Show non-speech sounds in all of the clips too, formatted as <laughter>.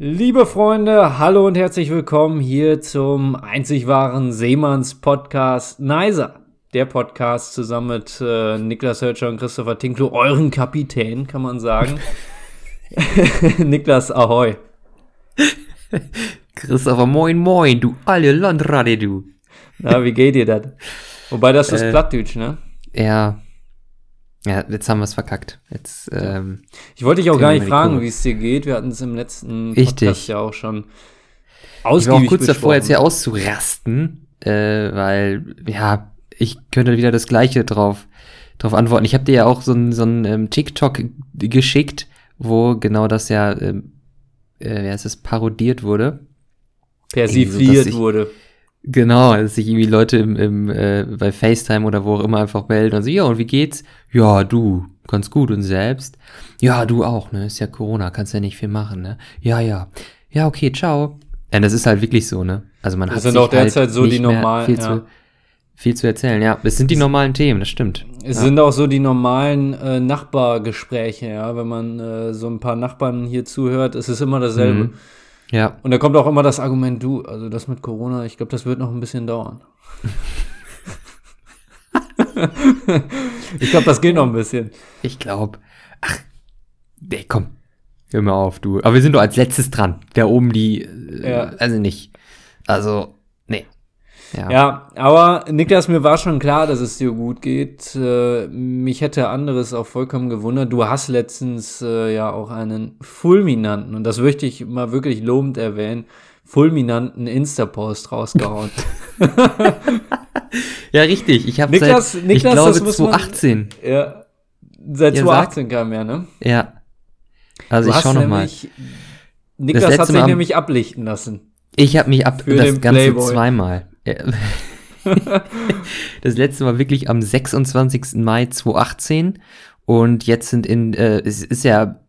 Liebe Freunde, hallo und herzlich willkommen hier zum einzig wahren Seemanns-Podcast Neiser. Der Podcast zusammen mit äh, Niklas Hölscher und Christopher Tinklo, euren Kapitän, kann man sagen. <laughs> <laughs> Niklas, ahoi. Christopher, moin moin, du alte Landrade, du. Na, wie geht dir das? Wobei das ist äh, Plattdeutsch, ne? Ja. Ja, jetzt haben wir es verkackt. Jetzt, ähm, ich wollte dich auch gar nicht fragen, wie es dir geht. Wir hatten es im letzten Podcast Richtig. ja auch schon ausgiebig Ich war auch kurz besprochen. davor, jetzt hier auszurasten, äh, weil, ja, ich könnte wieder das Gleiche drauf, drauf antworten. Ich habe dir ja auch so ein, so ein ähm, TikTok geschickt, wo genau das ja, ähm, äh, wie heißt es, parodiert wurde. Persifliert so, wurde. Genau, dass sich irgendwie Leute im, im, äh, bei FaceTime oder wo auch immer einfach melden und so, ja, und wie geht's? Ja, du, ganz gut und selbst? Ja, du auch, ne? Ist ja Corona, kannst ja nicht viel machen, ne? Ja, ja. Ja, okay, ciao. Ja, das ist halt wirklich so, ne? Also man das hat sind auch derzeit halt so die normalen, viel, ja. zu, viel zu erzählen, ja. Es sind die normalen Themen, das stimmt. Es ja. sind auch so die normalen äh, Nachbargespräche, ja. Wenn man äh, so ein paar Nachbarn hier zuhört, es ist immer dasselbe. Mhm. Ja. Und da kommt auch immer das Argument, du, also das mit Corona, ich glaube, das wird noch ein bisschen dauern. <laughs> ich glaube, das geht noch ein bisschen. Ich glaube. Ach, nee, komm. Hör mal auf, du. Aber wir sind doch als letztes dran. Der oben die, äh, ja. also nicht. Also, ja. ja, aber Niklas, mir war schon klar, dass es dir gut geht. Äh, mich hätte anderes auch vollkommen gewundert. Du hast letztens äh, ja auch einen fulminanten, und das möchte ich mal wirklich lobend erwähnen, fulminanten Insta-Post rausgehauen. <laughs> ja, richtig. Ich habe Niklas, seit, Niklas, ich glaube, 2018. Man, ja, seit ja, 2018 sag, kam er, ne? Ja. Also du ich schau noch mal. Niklas hat sich nämlich ablichten lassen. Ich habe mich ab das Ganze Playboy. zweimal. <laughs> das letzte Mal wirklich am 26. Mai 2018 und jetzt sind in, äh, es ist ja,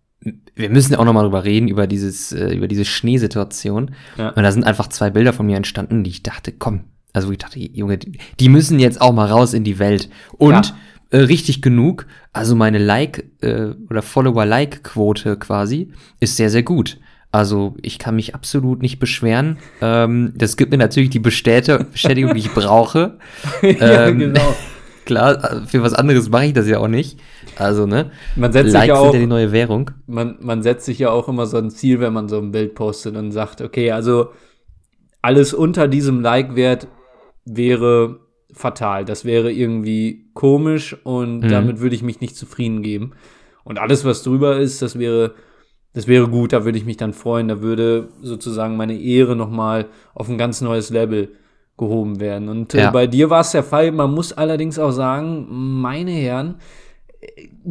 wir müssen ja auch nochmal drüber reden, über dieses, äh, über diese Schneesituation. Ja. Und da sind einfach zwei Bilder von mir entstanden, die ich dachte, komm, also ich dachte, Junge, die, müssen jetzt auch mal raus in die Welt. Und äh, richtig genug, also meine Like- äh, oder Follower-Like-Quote quasi ist sehr, sehr gut. Also ich kann mich absolut nicht beschweren. Ähm, das gibt mir natürlich die Bestätigung, die ich brauche. <laughs> ja, ähm, genau. <laughs> Klar, für was anderes mache ich das ja auch nicht. Also, ne? Man setzt Likes sich ja auch, sind ja die neue Währung. Man, man setzt sich ja auch immer so ein Ziel, wenn man so ein Bild postet und sagt, okay, also alles unter diesem Like-Wert wäre fatal. Das wäre irgendwie komisch und mhm. damit würde ich mich nicht zufrieden geben. Und alles, was drüber ist, das wäre das wäre gut, da würde ich mich dann freuen. Da würde sozusagen meine Ehre nochmal auf ein ganz neues Level gehoben werden. Und äh, ja. bei dir war es der Fall. Man muss allerdings auch sagen, meine Herren,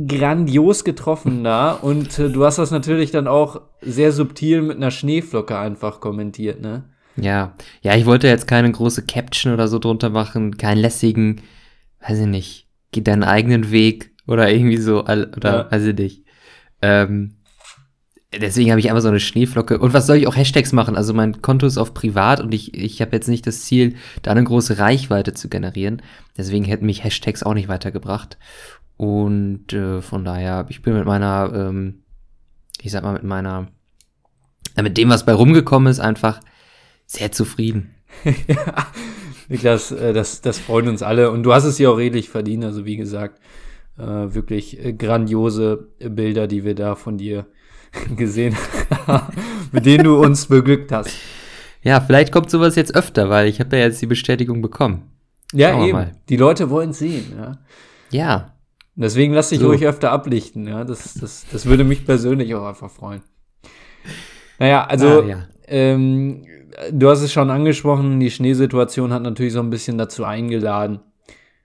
grandios getroffen da. Und äh, du hast das natürlich dann auch sehr subtil mit einer Schneeflocke einfach kommentiert, ne? Ja, ja, ich wollte jetzt keine große Caption oder so drunter machen, keinen lässigen, weiß ich nicht, geh deinen eigenen Weg oder irgendwie so, oder ja. weiß ich nicht. Ähm, Deswegen habe ich einfach so eine Schneeflocke. Und was soll ich auch Hashtags machen? Also mein Konto ist auf privat und ich, ich habe jetzt nicht das Ziel, da eine große Reichweite zu generieren. Deswegen hätten mich Hashtags auch nicht weitergebracht. Und äh, von daher, ich bin mit meiner, ähm, ich sag mal, mit meiner, äh, mit dem, was bei rumgekommen ist, einfach sehr zufrieden. ja, <laughs> Niklas, äh, das, das freut uns alle. Und du hast es ja auch redlich verdient. Also wie gesagt, äh, wirklich äh, grandiose Bilder, die wir da von dir <laughs> gesehen, <laughs> mit denen du uns beglückt hast. Ja, vielleicht kommt sowas jetzt öfter, weil ich habe ja jetzt die Bestätigung bekommen. Ja, eben. Mal. Die Leute wollen sehen, ja. Ja. Deswegen lass dich so. ruhig öfter ablichten, ja. Das, das, das würde mich persönlich auch einfach freuen. Naja, also, ah, ja. ähm, du hast es schon angesprochen, die Schneesituation hat natürlich so ein bisschen dazu eingeladen.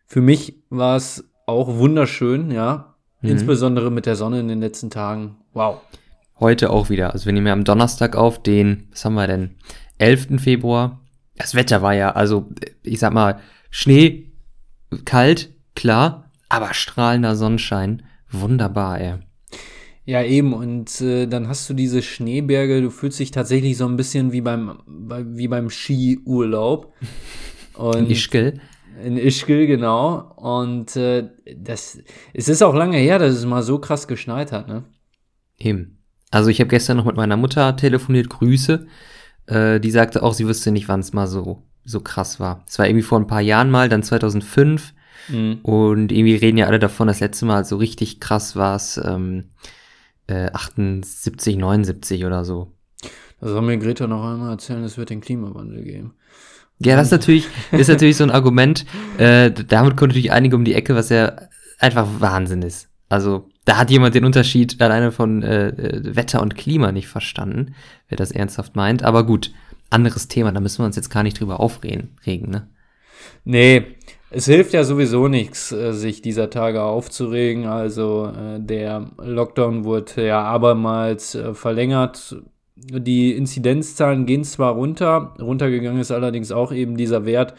Für mich war es auch wunderschön, ja. Mhm. Insbesondere mit der Sonne in den letzten Tagen. Wow. Heute auch wieder. Also wir nehmen ja am Donnerstag auf, den, was haben wir denn? 11. Februar. Das Wetter war ja, also ich sag mal, Schnee, kalt, klar, aber strahlender Sonnenschein. Wunderbar, ey. Ja, eben. Und äh, dann hast du diese Schneeberge. Du fühlst dich tatsächlich so ein bisschen wie beim, bei, wie beim Skiurlaub. Und <laughs> in Ischgl. In Ischgl, genau. Und äh, das, es ist auch lange her, dass es mal so krass geschneit hat, ne? Eben. Also ich habe gestern noch mit meiner Mutter telefoniert, Grüße. Äh, die sagte auch, sie wüsste nicht, wann es mal so, so krass war. Es war irgendwie vor ein paar Jahren mal, dann 2005. Mhm. Und irgendwie reden ja alle davon, das letzte Mal so richtig krass war es ähm, äh, 78, 79 oder so. Das soll mir Greta noch einmal erzählen, es wird den Klimawandel geben. Ja, das ist natürlich, ist natürlich so ein Argument. Äh, damit kommt natürlich einige um die Ecke, was ja einfach Wahnsinn ist. Also, da hat jemand den Unterschied alleine von äh, äh, Wetter und Klima nicht verstanden, wer das ernsthaft meint. Aber gut, anderes Thema, da müssen wir uns jetzt gar nicht drüber aufregen, regen, ne? Nee, es hilft ja sowieso nichts, äh, sich dieser Tage aufzuregen. Also äh, der Lockdown wurde ja abermals äh, verlängert. Die Inzidenzzahlen gehen zwar runter, runtergegangen ist allerdings auch eben dieser Wert,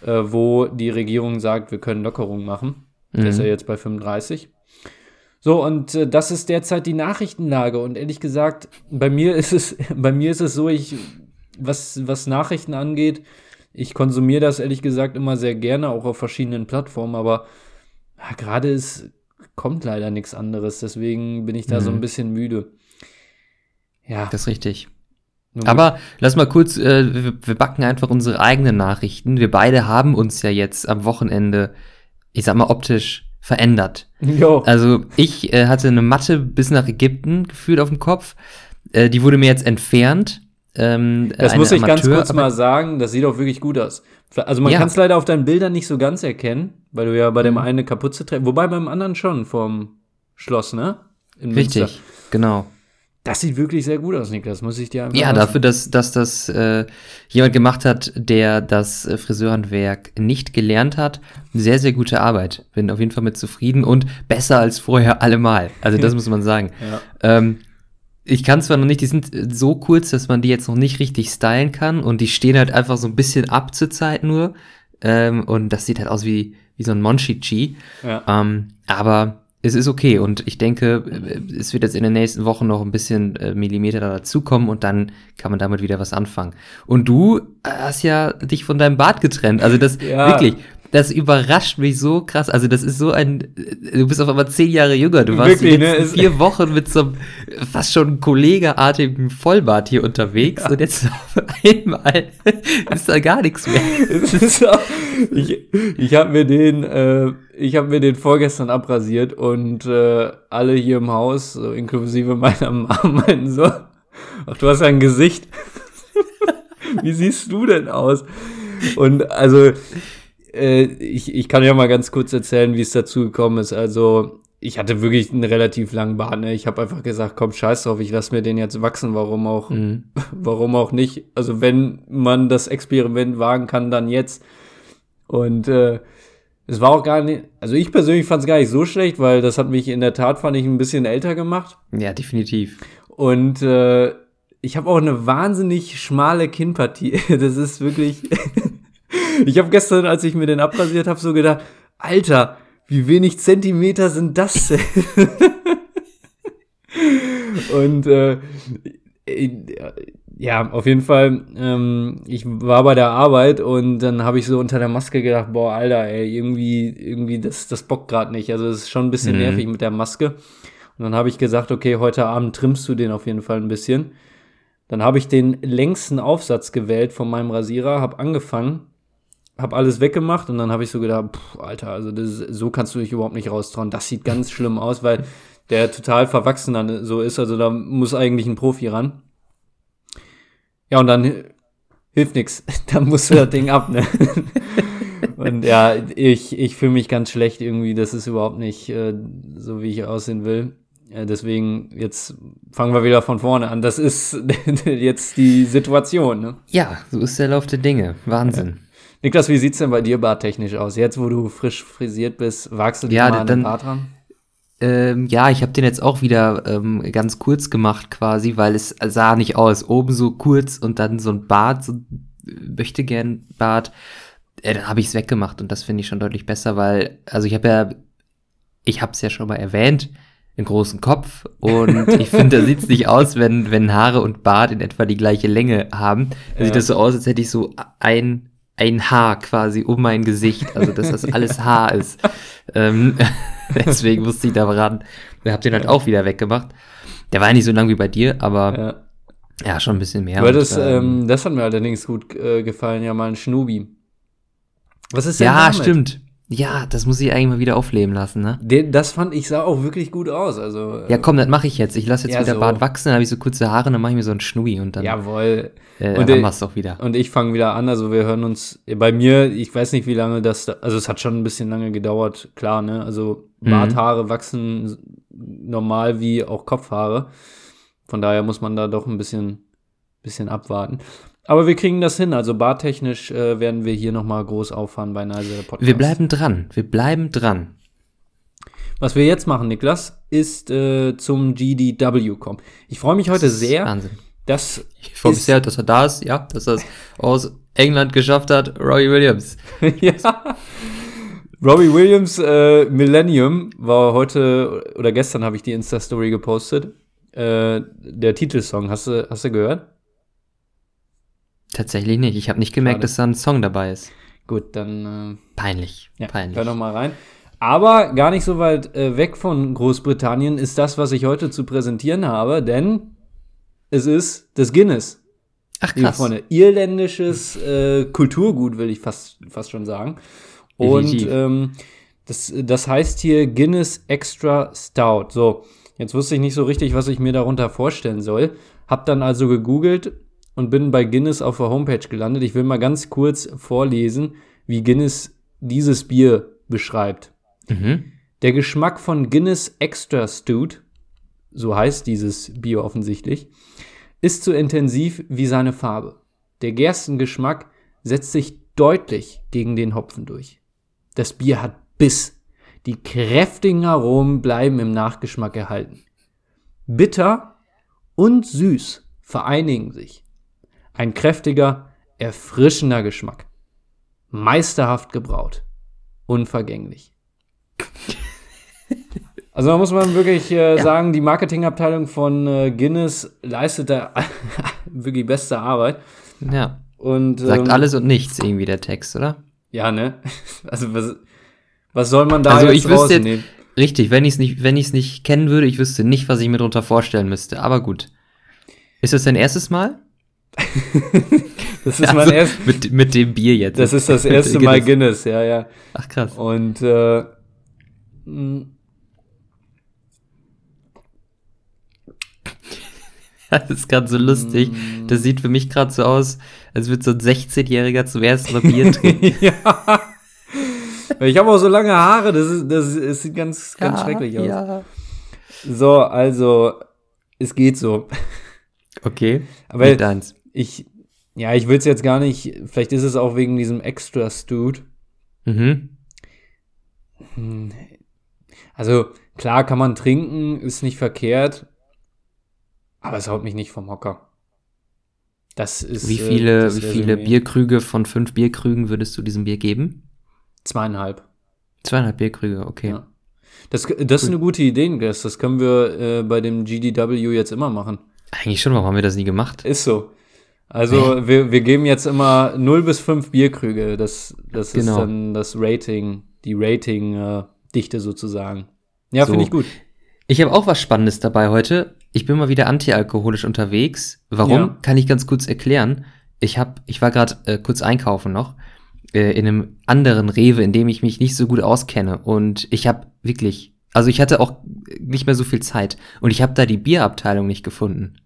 wo die Regierung sagt, wir können Lockerungen machen. Mhm. Der ist ja jetzt bei 35. So, und äh, das ist derzeit die Nachrichtenlage. Und ehrlich gesagt, bei mir ist es, <laughs> bei mir ist es so, ich, was, was Nachrichten angeht, ich konsumiere das ehrlich gesagt immer sehr gerne, auch auf verschiedenen Plattformen, aber ja, gerade es kommt leider nichts anderes. Deswegen bin ich da mhm. so ein mhm. bisschen müde. Ja. Das ist richtig. Aber lass mal kurz, äh, wir, wir backen einfach unsere eigenen Nachrichten. Wir beide haben uns ja jetzt am Wochenende, ich sag mal, optisch verändert. Jo. Also ich äh, hatte eine Matte bis nach Ägypten gefühlt auf dem Kopf. Äh, die wurde mir jetzt entfernt. Ähm, das muss ich Amateur, ganz kurz mal sagen, das sieht auch wirklich gut aus. Also man ja. kann es leider auf deinen Bildern nicht so ganz erkennen, weil du ja bei dem mhm. einen eine Kapuze trägst, wobei beim anderen schon vom Schloss, ne? In Richtig, genau. Das sieht wirklich sehr gut aus, Niklas, muss ich dir einfach Ja, lassen. dafür, dass, dass das äh, jemand gemacht hat, der das äh, Friseurhandwerk nicht gelernt hat. Sehr, sehr gute Arbeit. Bin auf jeden Fall mit zufrieden und besser als vorher allemal. Also das <laughs> muss man sagen. Ja. Ähm, ich kann zwar noch nicht, die sind so kurz, dass man die jetzt noch nicht richtig stylen kann und die stehen halt einfach so ein bisschen ab zur Zeit nur. Ähm, und das sieht halt aus wie, wie so ein Monchichi. Ja. Ähm, aber es ist okay und ich denke, es wird jetzt in den nächsten Wochen noch ein bisschen äh, Millimeter dazukommen und dann kann man damit wieder was anfangen. Und du hast ja dich von deinem Bart getrennt. Also das ja. wirklich, das überrascht mich so krass. Also das ist so ein, du bist auf einmal zehn Jahre jünger. Du warst Wirklich, ne? vier Wochen mit so einem fast schon kollegeartigen Vollbart hier unterwegs ja. und jetzt auf einmal <laughs> ist da gar nichts mehr. ich ich habe mir den, äh, ich habe mir den vorgestern abrasiert und äh, alle hier im Haus, so inklusive meiner Mama, <laughs> meinten so, ach du hast ein Gesicht. <laughs> Wie siehst du denn aus? Und also äh, ich, ich kann ja mal ganz kurz erzählen, wie es dazu gekommen ist. Also, ich hatte wirklich einen relativ langen Bart. Ne? Ich habe einfach gesagt, komm, scheiß drauf, ich lasse mir den jetzt wachsen. Warum auch, mhm. <laughs> warum auch nicht? Also, wenn man das Experiment wagen kann, dann jetzt. Und äh, es war auch gar nicht, also ich persönlich fand es gar nicht so schlecht, weil das hat mich in der Tat, fand ich, ein bisschen älter gemacht. Ja, definitiv. Und äh, ich habe auch eine wahnsinnig schmale Kinnpartie. <laughs> Das ist wirklich. Ich habe gestern, als ich mir den abrasiert habe, so gedacht, Alter, wie wenig Zentimeter sind das denn? <laughs> Und äh, ja, auf jeden Fall, ähm, ich war bei der Arbeit und dann habe ich so unter der Maske gedacht, boah, Alter, ey, irgendwie, irgendwie, das, das bockt gerade nicht. Also es ist schon ein bisschen mhm. nervig mit der Maske. Und dann habe ich gesagt, okay, heute Abend trimmst du den auf jeden Fall ein bisschen. Dann habe ich den längsten Aufsatz gewählt von meinem Rasierer, habe angefangen habe alles weggemacht und dann habe ich so gedacht, pff, Alter, also das, so kannst du dich überhaupt nicht raustrauen. Das sieht ganz schlimm aus, weil der total verwachsen dann so ist. Also da muss eigentlich ein Profi ran. Ja, und dann hilft nix. <laughs> Dann musst du das Ding ab, ne? <laughs> und ja, ich, ich fühle mich ganz schlecht irgendwie. Das ist überhaupt nicht äh, so, wie ich aussehen will. Ja, deswegen, jetzt fangen wir wieder von vorne an. Das ist <laughs> jetzt die Situation, ne? Ja, so ist der Lauf der Dinge. Wahnsinn. Ja. Niklas, wie sieht's denn bei dir barttechnisch aus? Jetzt, wo du frisch frisiert bist, wagst du dich ja, mal den Bart ran? Ähm, ja, ich habe den jetzt auch wieder ähm, ganz kurz gemacht quasi, weil es sah nicht aus. Oben so kurz und dann so ein Bart, so möchte gern Bart. Äh, dann habe ich es weggemacht und das finde ich schon deutlich besser, weil, also ich habe ja, ich habe es ja schon mal erwähnt, einen großen Kopf und <laughs> ich finde, da sieht's nicht aus, wenn, wenn Haare und Bart in etwa die gleiche Länge haben. Da ja. sieht das so aus, als hätte ich so ein ein Haar quasi um mein Gesicht, also dass das alles Haar ist. Ähm, <laughs> deswegen musste ich da ran. Wir habt den halt auch wieder weggemacht. Der war ja nicht so lang wie bei dir, aber Ja. ja, schon ein bisschen mehr. Aber Und, das, ähm, ähm, das hat mir allerdings gut äh, gefallen, ja, mal ein Schnubi. Was ist denn ja, damit? stimmt. Ja, das muss ich eigentlich mal wieder aufleben lassen, ne? Den, das fand ich sah auch wirklich gut aus. Also, äh, Ja, komm, das mache ich jetzt. Ich lasse jetzt Ja, wieder so. Bart wachsen, dann habe ich so kurze Haare, dann mache ich mir so einen Schnubi und dann jawohl. äh, und wir es doch wieder. Und ich fange wieder an, also wir hören uns bei mir, ich weiß nicht, wie lange das, da, also es hat schon ein bisschen lange gedauert, klar, ne? Also Mhm. Barthaare wachsen normal wie auch Kopfhaare. Von daher muss man da doch ein bisschen, bisschen abwarten. Aber wir kriegen das hin, also barttechnisch äh, werden wir hier nochmal groß auffahren bei Nase Podcast. Wir bleiben dran. Wir bleiben dran. Was wir jetzt machen, Niklas, ist äh, zum GDW kommen. Ich freue mich heute Das sehr, Wahnsinn. dass Ich freue mich sehr, dass er da ist, ja, dass er es aus England geschafft hat. Robbie Williams. <laughs> ja. Robbie Williams äh, Millennium war heute oder gestern habe ich die Insta-Story gepostet. Äh, der Titelsong, hast du, hast du gehört? Tatsächlich nicht. Ich habe nicht gemerkt, Schade. dass da ein Song dabei ist. Gut, dann Peinlich. äh, ja, Peinlich. hör noch mal rein. Aber gar nicht so weit äh, weg von Großbritannien ist das, was ich heute zu präsentieren habe, denn es ist das Guinness. Ach krass. Freunde, irländisches äh, Kulturgut, will ich fast, fast schon sagen. Und ähm, das, das heißt hier Guinness Extra Stout. So, jetzt wusste ich nicht so richtig, was ich mir darunter vorstellen soll. Hab dann also gegoogelt und bin bei Guinness auf der Homepage gelandet. Ich will mal ganz kurz vorlesen, wie Guinness dieses Bier beschreibt. Mhm. Der Geschmack von Guinness Extra Stout, so heißt dieses Bier offensichtlich, ist so intensiv wie seine Farbe. Der Gerstengeschmack setzt sich deutlich gegen den Hopfen durch. Das Bier hat Biss. Die kräftigen Aromen bleiben im Nachgeschmack erhalten. Bitter und süß vereinigen sich. Ein kräftiger, erfrischender Geschmack. Meisterhaft gebraut. Unvergänglich. <laughs> Also da muss man wirklich äh, sagen, die Marketingabteilung von äh, Guinness leistet da <laughs> wirklich beste Arbeit. Ja. Und Sagt ähm, alles und nichts irgendwie der Text, oder? Ja, ne? <laughs> Also was, was soll man da Also jetzt ich wüsste jetzt- rausnehmen? Richtig, wenn ich es nicht, wenn ich's nicht kennen würde, ich wüsste nicht, was ich mir darunter vorstellen müsste. Aber gut. Ist das dein erstes Mal? <laughs> Das ist Also, mein erst, mit, mit dem Bier jetzt. das ist das <laughs> erste. Mal Guinness, ja, ja. Ach krass. Und äh, <laughs> Das ist gerade so lustig. Das sieht für mich gerade so aus, als würde so ein 16-Jähriger zum ersten Mal Bier trinken. ja. Ich habe auch so lange Haare, das, ist, das, ist, das sieht ganz, ganz schrecklich aus. Ja. So, also, es geht so. Okay. Aber Mit eins. Ich, ja, ich will es jetzt gar nicht, vielleicht ist es auch wegen diesem extra Stewed. Mhm. Also, klar kann man trinken, ist nicht verkehrt, aber es haut mich nicht vom Hocker. Das ist. Wie äh, viele, das wie viele Resümee. Bierkrüge von fünf Bierkrügen würdest du diesem Bier geben? Zweieinhalb. Zweieinhalb Bierkrüge, okay. Ja. Das, das ist eine gute Idee, Guess. Das können wir äh, bei dem GDW jetzt immer machen. Eigentlich schon, warum haben wir das nie gemacht? Ist so. Also, wir, wir geben jetzt immer 0 bis 5 Bierkrüge. Das, das ist Genau. dann das Rating, die Rating-Dichte sozusagen. Ja, So. finde ich gut. Ich habe auch was Spannendes dabei heute. Ich bin mal wieder antialkoholisch unterwegs. Warum? Ja. Kann ich ganz kurz erklären. Ich hab, ich war gerade äh, kurz einkaufen noch äh, in einem anderen Rewe, in dem ich mich nicht so gut auskenne und ich habe wirklich, also ich hatte auch nicht mehr so viel Zeit und ich habe da die Bierabteilung nicht gefunden.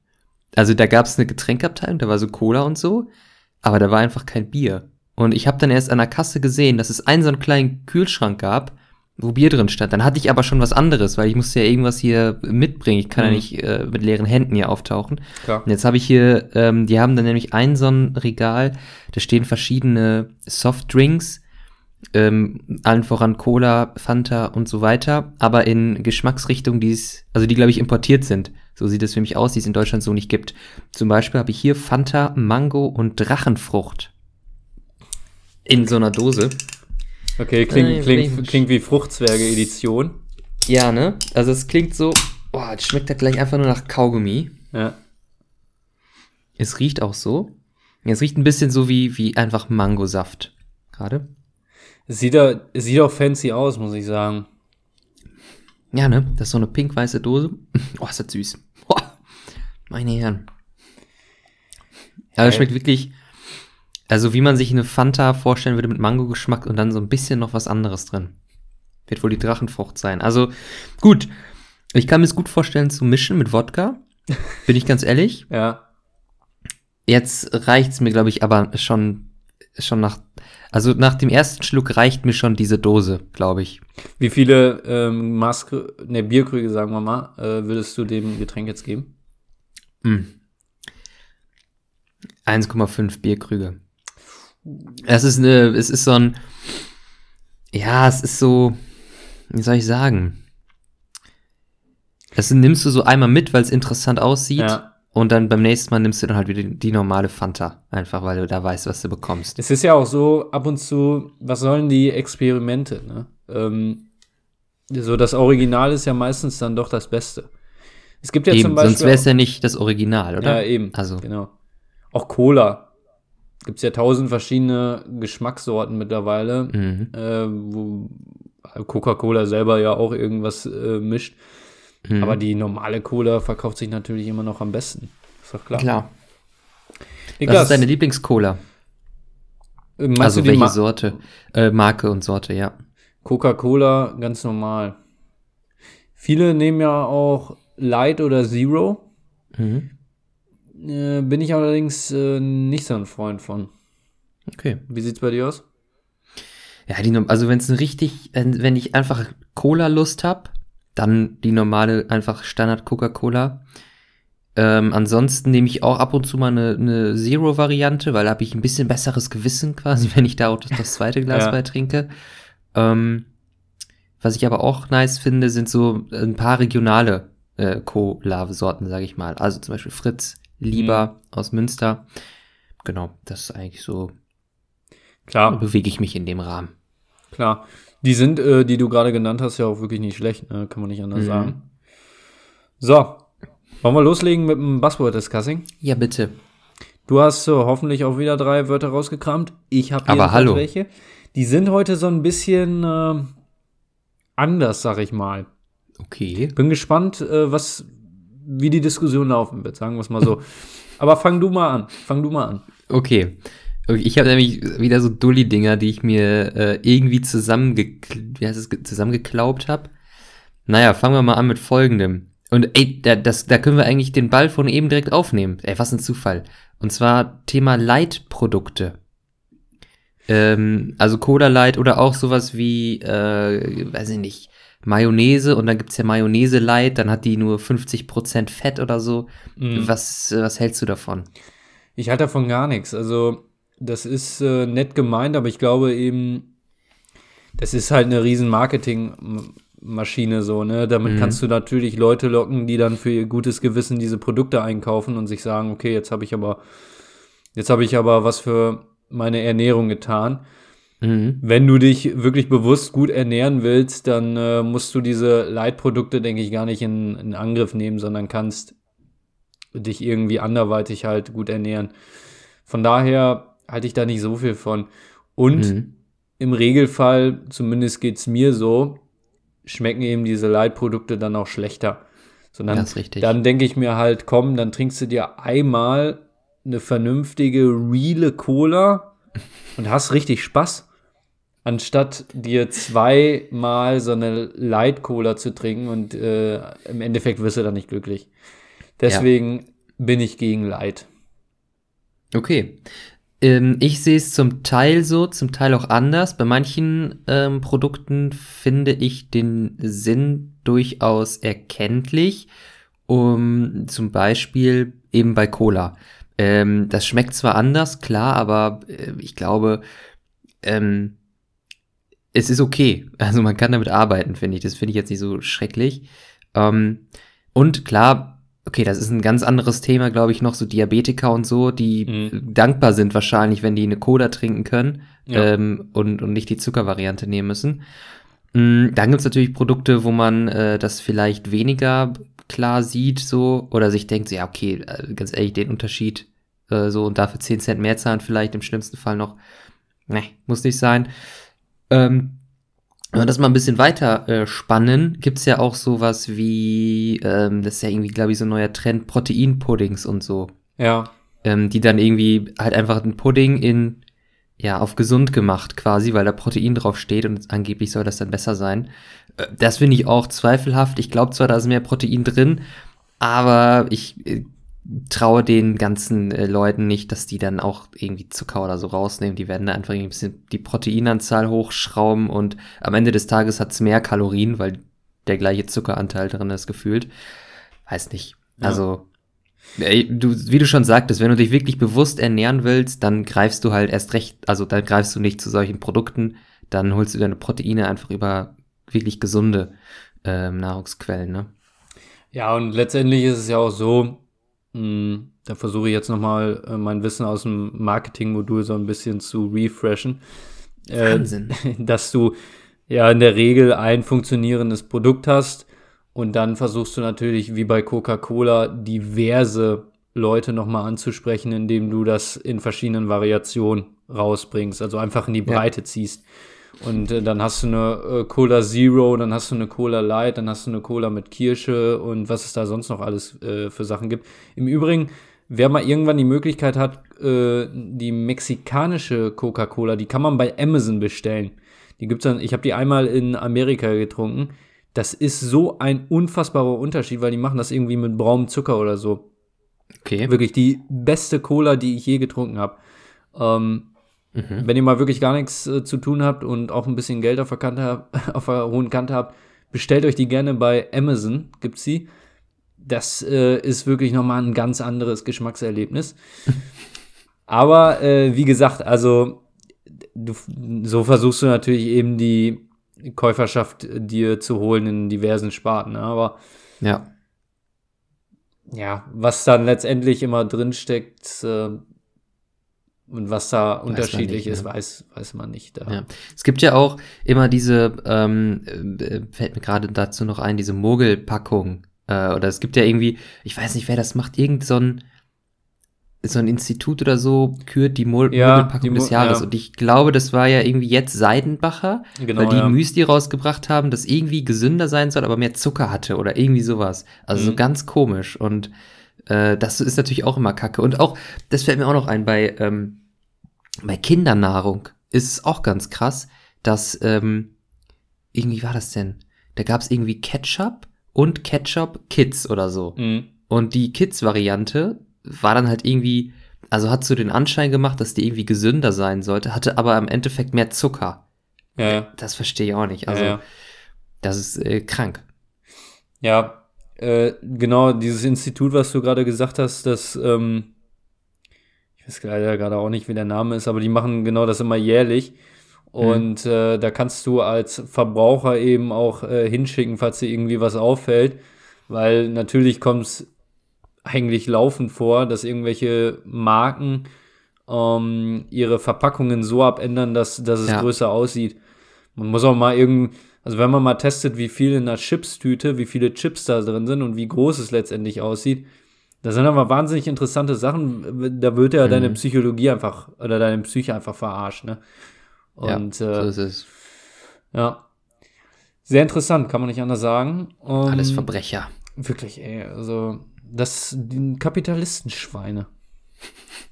Also da gab es eine Getränkabteilung, da war so Cola und so, aber da war einfach kein Bier. Und ich habe dann erst an der Kasse gesehen, dass es einen so einen kleinen Kühlschrank gab, wo Bier drin stand. Dann hatte ich aber schon was anderes, weil ich musste ja irgendwas hier mitbringen. Ich kann ja Mhm. nicht äh, mit leeren Händen hier auftauchen. Klar. Und jetzt habe ich hier, ähm, die haben dann nämlich ein so ein Regal, da stehen verschiedene Softdrinks, ähm, allen voran Cola, Fanta und so weiter, aber in Geschmacksrichtungen, die es, also die glaube ich importiert sind. So sieht es für mich aus, die es in Deutschland so nicht gibt. Zum Beispiel habe ich hier Fanta, Mango und Drachenfrucht. In so einer Dose. Okay, klingt, Äh, klingt, klingt wie Fruchtzwerge-Edition. Ja, ne? Also es klingt so, boah, es schmeckt halt gleich einfach nur nach Kaugummi. Ja. Es riecht auch so. Es riecht ein bisschen so wie, wie einfach Mangosaft. Gerade. Es sieht, sieht auch fancy aus, muss ich sagen. Ja, ne? Das ist so eine pink-weiße Dose. <laughs> Oh, ist das süß. Oh, meine Herren. Aber es schmeckt wirklich, also wie man sich eine Fanta vorstellen würde mit Mango-Geschmack und dann so ein bisschen noch was anderes drin. Wird wohl die Drachenfrucht sein. Also gut, ich kann mir es gut vorstellen zu mischen mit Wodka. Bin ich ganz ehrlich. <laughs> Ja. Jetzt reicht's mir, glaube ich, aber schon, schon nach, also nach dem ersten Schluck reicht mir schon diese Dose, glaube ich. Wie viele ähm, Maske, ne, Bierkrüge, sagen wir mal, äh, würdest du dem Getränk jetzt geben? Hm. 1,5 Bierkrüge. Es ist eine, es ist so ein, ja, es ist so, wie soll ich sagen? Das nimmst du so einmal mit, weil es interessant aussieht. Ja. Und dann beim nächsten Mal nimmst du dann halt wieder die, normale Fanta. Einfach, weil du da weißt, was du bekommst. Es ist ja auch so, ab und zu, was sollen die Experimente, ne? Ähm, so das Original ist ja meistens dann doch das Beste. Es gibt ja eben, zum Beispiel. sonst wäre es ja nicht das Original, oder? Ja, eben. Also. Genau. Auch Cola. Gibt es ja tausend verschiedene Geschmackssorten mittlerweile, Mhm. äh, wo Coca-Cola selber ja auch irgendwas äh, mischt. Mhm. Aber die normale Cola verkauft sich natürlich immer noch am besten. Ist doch klar. Klar. Was Niklas, ist deine Lieblingscola? meinst Also welche Ma Sorte? Äh, Marke und Sorte, ja. Coca-Cola ganz normal. Viele nehmen ja auch Light oder Zero. Mhm. Äh, bin ich allerdings äh, nicht so ein Freund von. Okay. Wie sieht's bei dir aus? Ja, die, also wenn es ein richtig, wenn, wenn ich einfach Cola-Lust hab, dann die normale, einfach Standard Coca-Cola. Ähm, ansonsten nehme ich auch ab und zu mal eine, eine Zero-Variante, weil da habe ich ein bisschen besseres Gewissen <laughs> quasi, wenn ich da auch das, das zweite Glas Ja. bei trinke. Ähm, was ich aber auch nice finde, sind so ein paar regionale äh, Cola-Sorten, sage ich mal. Also zum Beispiel Fritz, Lieber aus Münster. Genau, das ist eigentlich so, Klar, bewege ich mich in dem Rahmen. klar. Die sind, äh, die du gerade genannt hast, ja auch wirklich nicht schlecht, ne? kann man nicht anders Mhm. sagen. So, wollen wir loslegen mit dem Buzzword-Discussing? Ja, bitte. Du hast äh, hoffentlich auch wieder drei Wörter rausgekramt. Ich habe Aber hallo. welche. Die sind heute so ein bisschen äh, anders, sag ich mal. Okay. Bin gespannt, äh, was, wie die Diskussion laufen wird, sagen wir es mal so. <laughs> Aber fang du mal an. Fang du mal an. Okay. Ich habe nämlich wieder so Dulli-Dinger, die ich mir äh, irgendwie zusammenge wie heißt es, ge- zusammengeklaubt habe. Naja, fangen wir mal an mit folgendem. Und ey, da, das, da können wir eigentlich den Ball von eben direkt aufnehmen. Ey, was ein Zufall. Und zwar Thema Light-Produkte. Ähm, also Cola Light oder auch sowas wie, äh, weiß ich nicht, Mayonnaise und dann gibt's ja Mayonnaise Light, dann hat die nur 50% Fett oder so. Mhm. Was, was hältst du davon? Ich halte davon gar nichts. Also, das ist äh, nett gemeint, aber ich glaube eben, das ist halt eine riesen Marketingmaschine so, ne? Damit Mhm. kannst du natürlich Leute locken, die dann für ihr gutes Gewissen diese Produkte einkaufen und sich sagen, okay, jetzt habe ich aber, jetzt habe ich aber was für meine Ernährung getan. Mhm. Wenn du dich wirklich bewusst gut ernähren willst, dann äh, musst du diese Leitprodukte, denke ich, gar nicht in, in Angriff nehmen, sondern kannst dich irgendwie anderweitig halt gut ernähren. Von daher halte ich da nicht so viel von. Und Mhm. im Regelfall, zumindest geht's mir so, schmecken eben diese Leitprodukte dann auch schlechter. Sondern Das richtig. dann denke ich mir halt, komm, dann trinkst du dir einmal eine vernünftige, reale Cola <laughs> und hast richtig Spaß. Anstatt dir zweimal so eine Light Cola zu trinken und äh, im Endeffekt wirst du dann nicht glücklich. Deswegen bin ich gegen Light. Okay. Ähm, ich sehe es zum Teil so, zum Teil auch anders. Bei manchen ähm, Produkten finde ich den Sinn durchaus erkenntlich. Um, zum Beispiel eben bei Cola. Ähm, das schmeckt zwar anders, klar, aber äh, ich glaube, ähm, es ist okay. <laughs> Also man kann damit arbeiten, finde ich. Das finde ich jetzt nicht so schrecklich. Ähm, und klar, okay, das ist ein ganz anderes Thema, glaube ich, noch so Diabetiker und so, die Mhm. dankbar sind wahrscheinlich, wenn die eine Cola trinken können Ja. ähm, und, und nicht die Zuckervariante nehmen müssen. Mm, Dann gibt's natürlich Produkte, wo man äh, das vielleicht weniger klar sieht, so, oder sich denkt, so, ja, okay, äh, ganz ehrlich, den Unterschied, äh, so, und dafür 10 Cent mehr zahlen, vielleicht im schlimmsten Fall noch. Ne, muss nicht sein. Ähm, Wenn wir das mal ein bisschen weiter äh, spannen, gibt's ja auch sowas wie, ähm, das ist ja irgendwie, glaube ich, so ein neuer Trend, Proteinpuddings und so. Ja. Ähm, die dann irgendwie halt einfach ein Pudding in, ja, auf gesund gemacht quasi, weil da Protein drauf steht und angeblich soll das dann besser sein. Äh, das finde ich auch zweifelhaft. Ich glaube zwar, da ist mehr Protein drin, aber ich äh, traue den ganzen äh, Leuten nicht, dass die dann auch irgendwie Zucker oder so rausnehmen. Die werden da einfach ein bisschen die Proteinanzahl hochschrauben und am Ende des Tages hat's mehr Kalorien, weil der gleiche Zuckeranteil drin ist gefühlt. Weiß nicht. Ja. Also, ey, du, wie du schon sagtest, wenn du dich wirklich bewusst ernähren willst, dann greifst du halt erst recht, also dann greifst du nicht zu solchen Produkten, dann holst du deine Proteine einfach über wirklich gesunde ähm, Nahrungsquellen, ne? Ja, und letztendlich ist es ja auch so, da versuche ich jetzt nochmal äh, mein Wissen aus dem Marketingmodul so ein bisschen zu refreshen. Äh, Wahnsinn. <laughs> dass du ja in der Regel ein funktionierendes Produkt hast und dann versuchst du natürlich wie bei Coca-Cola diverse Leute nochmal anzusprechen, indem du das in verschiedenen Variationen rausbringst, also einfach in die Ja. Breite ziehst. Und äh, dann hast du eine äh, Cola Zero, dann hast du eine Cola Light, dann hast du eine Cola mit Kirsche und was es da sonst noch alles äh, für Sachen gibt. Im Übrigen, wer mal irgendwann die Möglichkeit hat, äh, die mexikanische Coca-Cola, die kann man bei Amazon bestellen. Die gibt's dann, ich habe die einmal in Amerika getrunken. Das ist so ein unfassbarer Unterschied, weil die machen das irgendwie mit braunem Zucker oder so. Okay. Wirklich die beste Cola, die ich je getrunken habe. Ähm, Mhm. wenn ihr mal wirklich gar nichts äh, zu tun habt und auch ein bisschen Geld auf der, Kante habt, <laughs> auf der hohen Kante habt, bestellt euch die gerne bei Amazon, gibt's sie. Das äh, ist wirklich nochmal ein ganz anderes Geschmackserlebnis. <laughs> Aber äh, wie gesagt, also du, so versuchst du natürlich eben die Käuferschaft äh, dir zu holen in diversen Sparten. ne? Aber Ja. ja, was dann letztendlich immer drinsteckt äh, und was da man unterschiedlich nicht, ist, ne? weiß, weiß man nicht. Da. Ja. Es gibt ja auch immer diese, ähm, äh, fällt mir gerade dazu noch ein, diese Mogelpackung. Äh, oder es gibt ja irgendwie, ich weiß nicht, wer das macht, irgend so ein, so ein Institut oder so kürt die Mo Ja, Mogelpackung die Mo- des Jahres. ja. Und ich glaube, das war ja irgendwie jetzt Seidenbacher, Genau, weil die ja. Müsli rausgebracht haben, das irgendwie gesünder sein soll, aber mehr Zucker hatte oder irgendwie sowas. Also so Mhm. ganz komisch. Und äh, das ist natürlich auch immer kacke. Und auch, das fällt mir auch noch ein, bei, ähm, bei Kindernahrung ist es auch ganz krass, dass, ähm, irgendwie war das denn? Da gab es irgendwie Ketchup und Ketchup Kids oder so. Mhm. Und die Kids-Variante war dann halt irgendwie, also hat so den Anschein gemacht, dass die irgendwie gesünder sein sollte, hatte aber im Endeffekt mehr Zucker. Ja. Das verstehe ich auch nicht. Also, ja, ja. das ist äh, krank. Ja, äh, genau, dieses Institut, was du gerade gesagt hast, das, ähm, ich weiß leider gerade auch nicht, wie der Name ist, aber die machen genau das immer jährlich. Und äh, da kannst du als Verbraucher eben auch äh, hinschicken, falls dir irgendwie was auffällt. Weil natürlich kommt es eigentlich laufend vor, dass irgendwelche Marken ähm, ihre Verpackungen so abändern, dass, dass es Ja. größer aussieht. Man muss auch mal irgend, also wenn man mal testet, wie viel in einer Chipstüte, wie viele Chips da drin sind und wie groß es letztendlich aussieht, das sind aber wahnsinnig interessante Sachen. Da wird ja Mhm. deine Psychologie einfach oder deine Psyche einfach verarscht, ne? Und ja, äh, so ist es. ja. Sehr interessant, kann man nicht anders sagen. Um, Alles Verbrecher. Wirklich, ey, also das die Kapitalistenschweine. <laughs>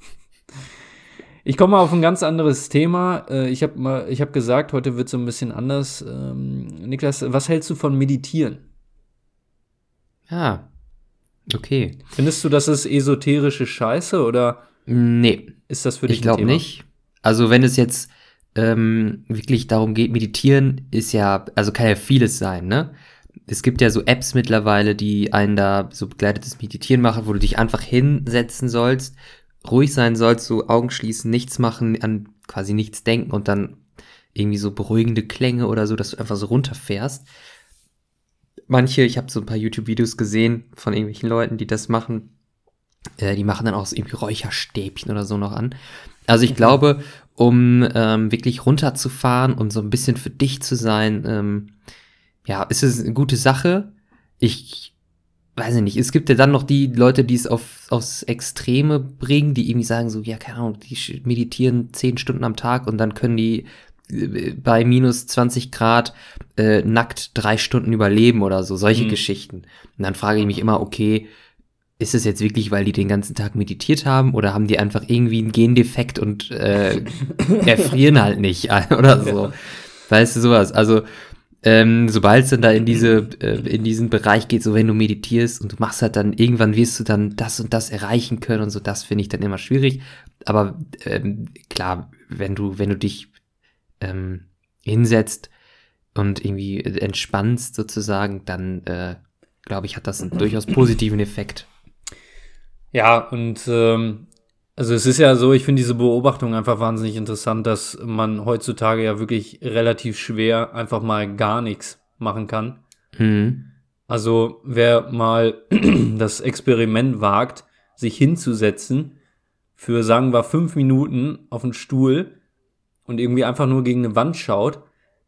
Ich komme mal auf ein ganz anderes Thema. Äh, Ich habe mal, ich habe gesagt, heute wird so ein bisschen anders. Ähm, Niklas, was hältst du von Meditieren? Ja. Okay. Findest du, das ist esoterische Scheiße oder Nee, ist das für dich ich glaube ein Thema? nicht. Also wenn es jetzt ähm, wirklich darum geht, meditieren ist ja, also kann ja vieles sein, ne? Es gibt ja so Apps mittlerweile, die einen da so begleitetes Meditieren machen, wo du dich einfach hinsetzen sollst, ruhig sein sollst, so Augen schließen, nichts machen, an quasi nichts denken und dann irgendwie so beruhigende Klänge oder so, dass du einfach so runterfährst. Manche, ich habe so ein paar YouTube-Videos gesehen von irgendwelchen Leuten, die das machen. Äh, die machen dann auch so irgendwie Räucherstäbchen oder so noch an. Also ich glaube, um ähm, wirklich runterzufahren und so ein bisschen für dich zu sein, ähm, ja, ist es eine gute Sache. Ich weiß ich nicht, es gibt ja dann noch die Leute, die es auf, aufs Extreme bringen, die irgendwie sagen so, ja, keine Ahnung, die meditieren zehn Stunden am Tag und dann können die äh, bei minus 20 Grad äh, nackt drei Stunden überleben oder so, solche mhm. Geschichten. Und dann frage ich mich immer, okay, ist es jetzt wirklich, weil die den ganzen Tag meditiert haben oder haben die einfach irgendwie einen Gendefekt und äh, <laughs> erfrieren halt nicht <laughs> oder so? Ja. Weißt du sowas? Also ähm, sobald es dann da in diese äh, in diesen Bereich geht, so wenn du meditierst und du machst halt dann irgendwann wirst du dann das und das erreichen können und so, das finde ich dann immer schwierig. Aber ähm, klar, wenn du wenn du dich ähm, hinsetzt und irgendwie entspannst sozusagen, dann äh, glaube ich, hat das einen durchaus positiven Effekt. Ja, und ähm, also es ist ja so, ich finde diese Beobachtung einfach wahnsinnig interessant, dass man heutzutage ja wirklich relativ schwer einfach mal gar nichts machen kann. Mhm. Also wer mal <clears throat> das Experiment wagt, sich hinzusetzen für, sagen wir, fünf Minuten auf einen Stuhl und irgendwie einfach nur gegen eine Wand schaut,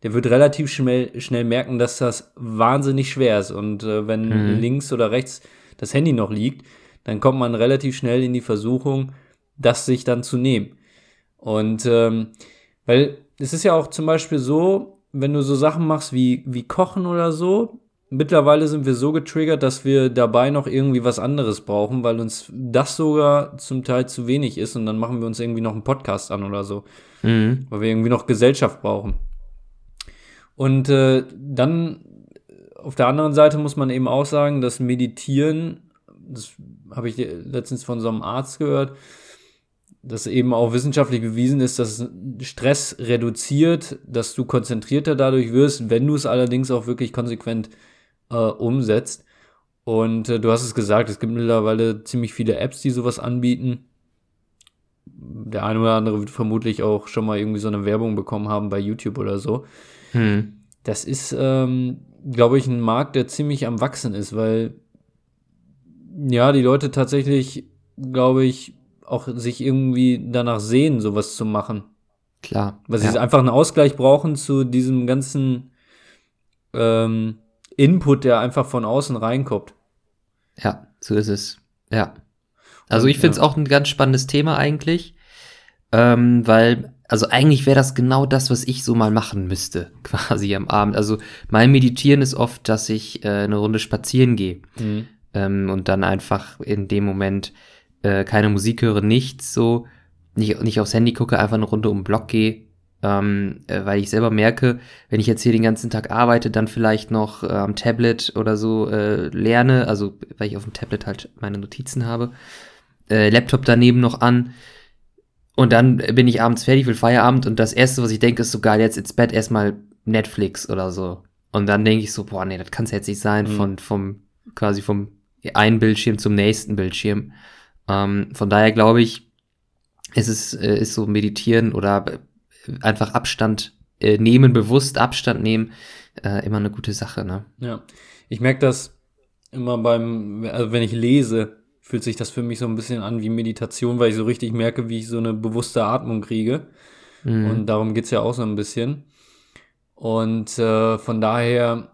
der wird relativ schnell, schnell merken, dass das wahnsinnig schwer ist. Und äh, wenn mhm. links oder rechts das Handy noch liegt, dann kommt man relativ schnell in die Versuchung, das sich dann zu nehmen. Und ähm, weil es ist ja auch zum Beispiel so, wenn du so Sachen machst wie, wie Kochen oder so, mittlerweile sind wir so getriggert, dass wir dabei noch irgendwie was anderes brauchen, weil uns das sogar zum Teil zu wenig ist und dann machen wir uns irgendwie noch einen Podcast an oder so, mhm. weil wir irgendwie noch Gesellschaft brauchen. Und äh, dann auf der anderen Seite muss man eben auch sagen, dass Meditieren, das habe ich letztens von so einem Arzt gehört, dass eben auch wissenschaftlich bewiesen ist, dass Stress reduziert, dass du konzentrierter dadurch wirst, wenn du es allerdings auch wirklich konsequent äh, umsetzt. Und äh, du hast es gesagt, es gibt mittlerweile ziemlich viele Apps, die sowas anbieten. Der eine oder andere wird vermutlich auch schon mal irgendwie so eine Werbung bekommen haben bei YouTube oder so. Hm. Das ist, ähm, glaube ich, ein Markt, der ziemlich am Wachsen ist, weil ja, die Leute tatsächlich, glaube ich, auch sich irgendwie danach sehen, sowas zu machen. Klar. Weil sie einfach einen Ausgleich brauchen zu diesem ganzen ähm, Input, der einfach von außen reinkommt. Ja, so ist es. Ja. Also ich finde es ja. auch ein ganz spannendes Thema eigentlich, ähm, weil, also eigentlich wäre das genau das, was ich so mal machen müsste, <laughs> quasi am Abend. Also mein Meditieren ist oft, dass ich äh, eine Runde spazieren gehe. Mhm ähm, und dann einfach in dem Moment äh, keine Musik höre, nichts so, nicht, nicht aufs Handy gucke, einfach eine Runde um den Block gehe, ähm, äh, weil ich selber merke, wenn ich jetzt hier den ganzen Tag arbeite, dann vielleicht noch äh, am Tablet oder so äh, lerne, also weil ich auf dem Tablet halt meine Notizen habe, äh, Laptop daneben noch an und dann bin ich abends fertig, will Feierabend und das erste, was ich denke, ist so geil, jetzt ins Bett erstmal Netflix oder so. Und dann denke ich so, boah, nee, das kann es jetzt nicht sein, mhm. von, vom, quasi vom einen Bildschirm zum nächsten Bildschirm. Ähm, von daher glaube ich, es ist, äh, ist so meditieren oder einfach Abstand äh, nehmen, bewusst Abstand nehmen, äh, immer eine gute Sache. Ne? Ja, ich merke das immer beim, also wenn ich lese, fühlt sich das für mich so ein bisschen an wie Meditation, weil ich so richtig merke, wie ich so eine bewusste Atmung kriege. Mhm. Und darum geht's ja auch so ein bisschen. Und äh, von daher,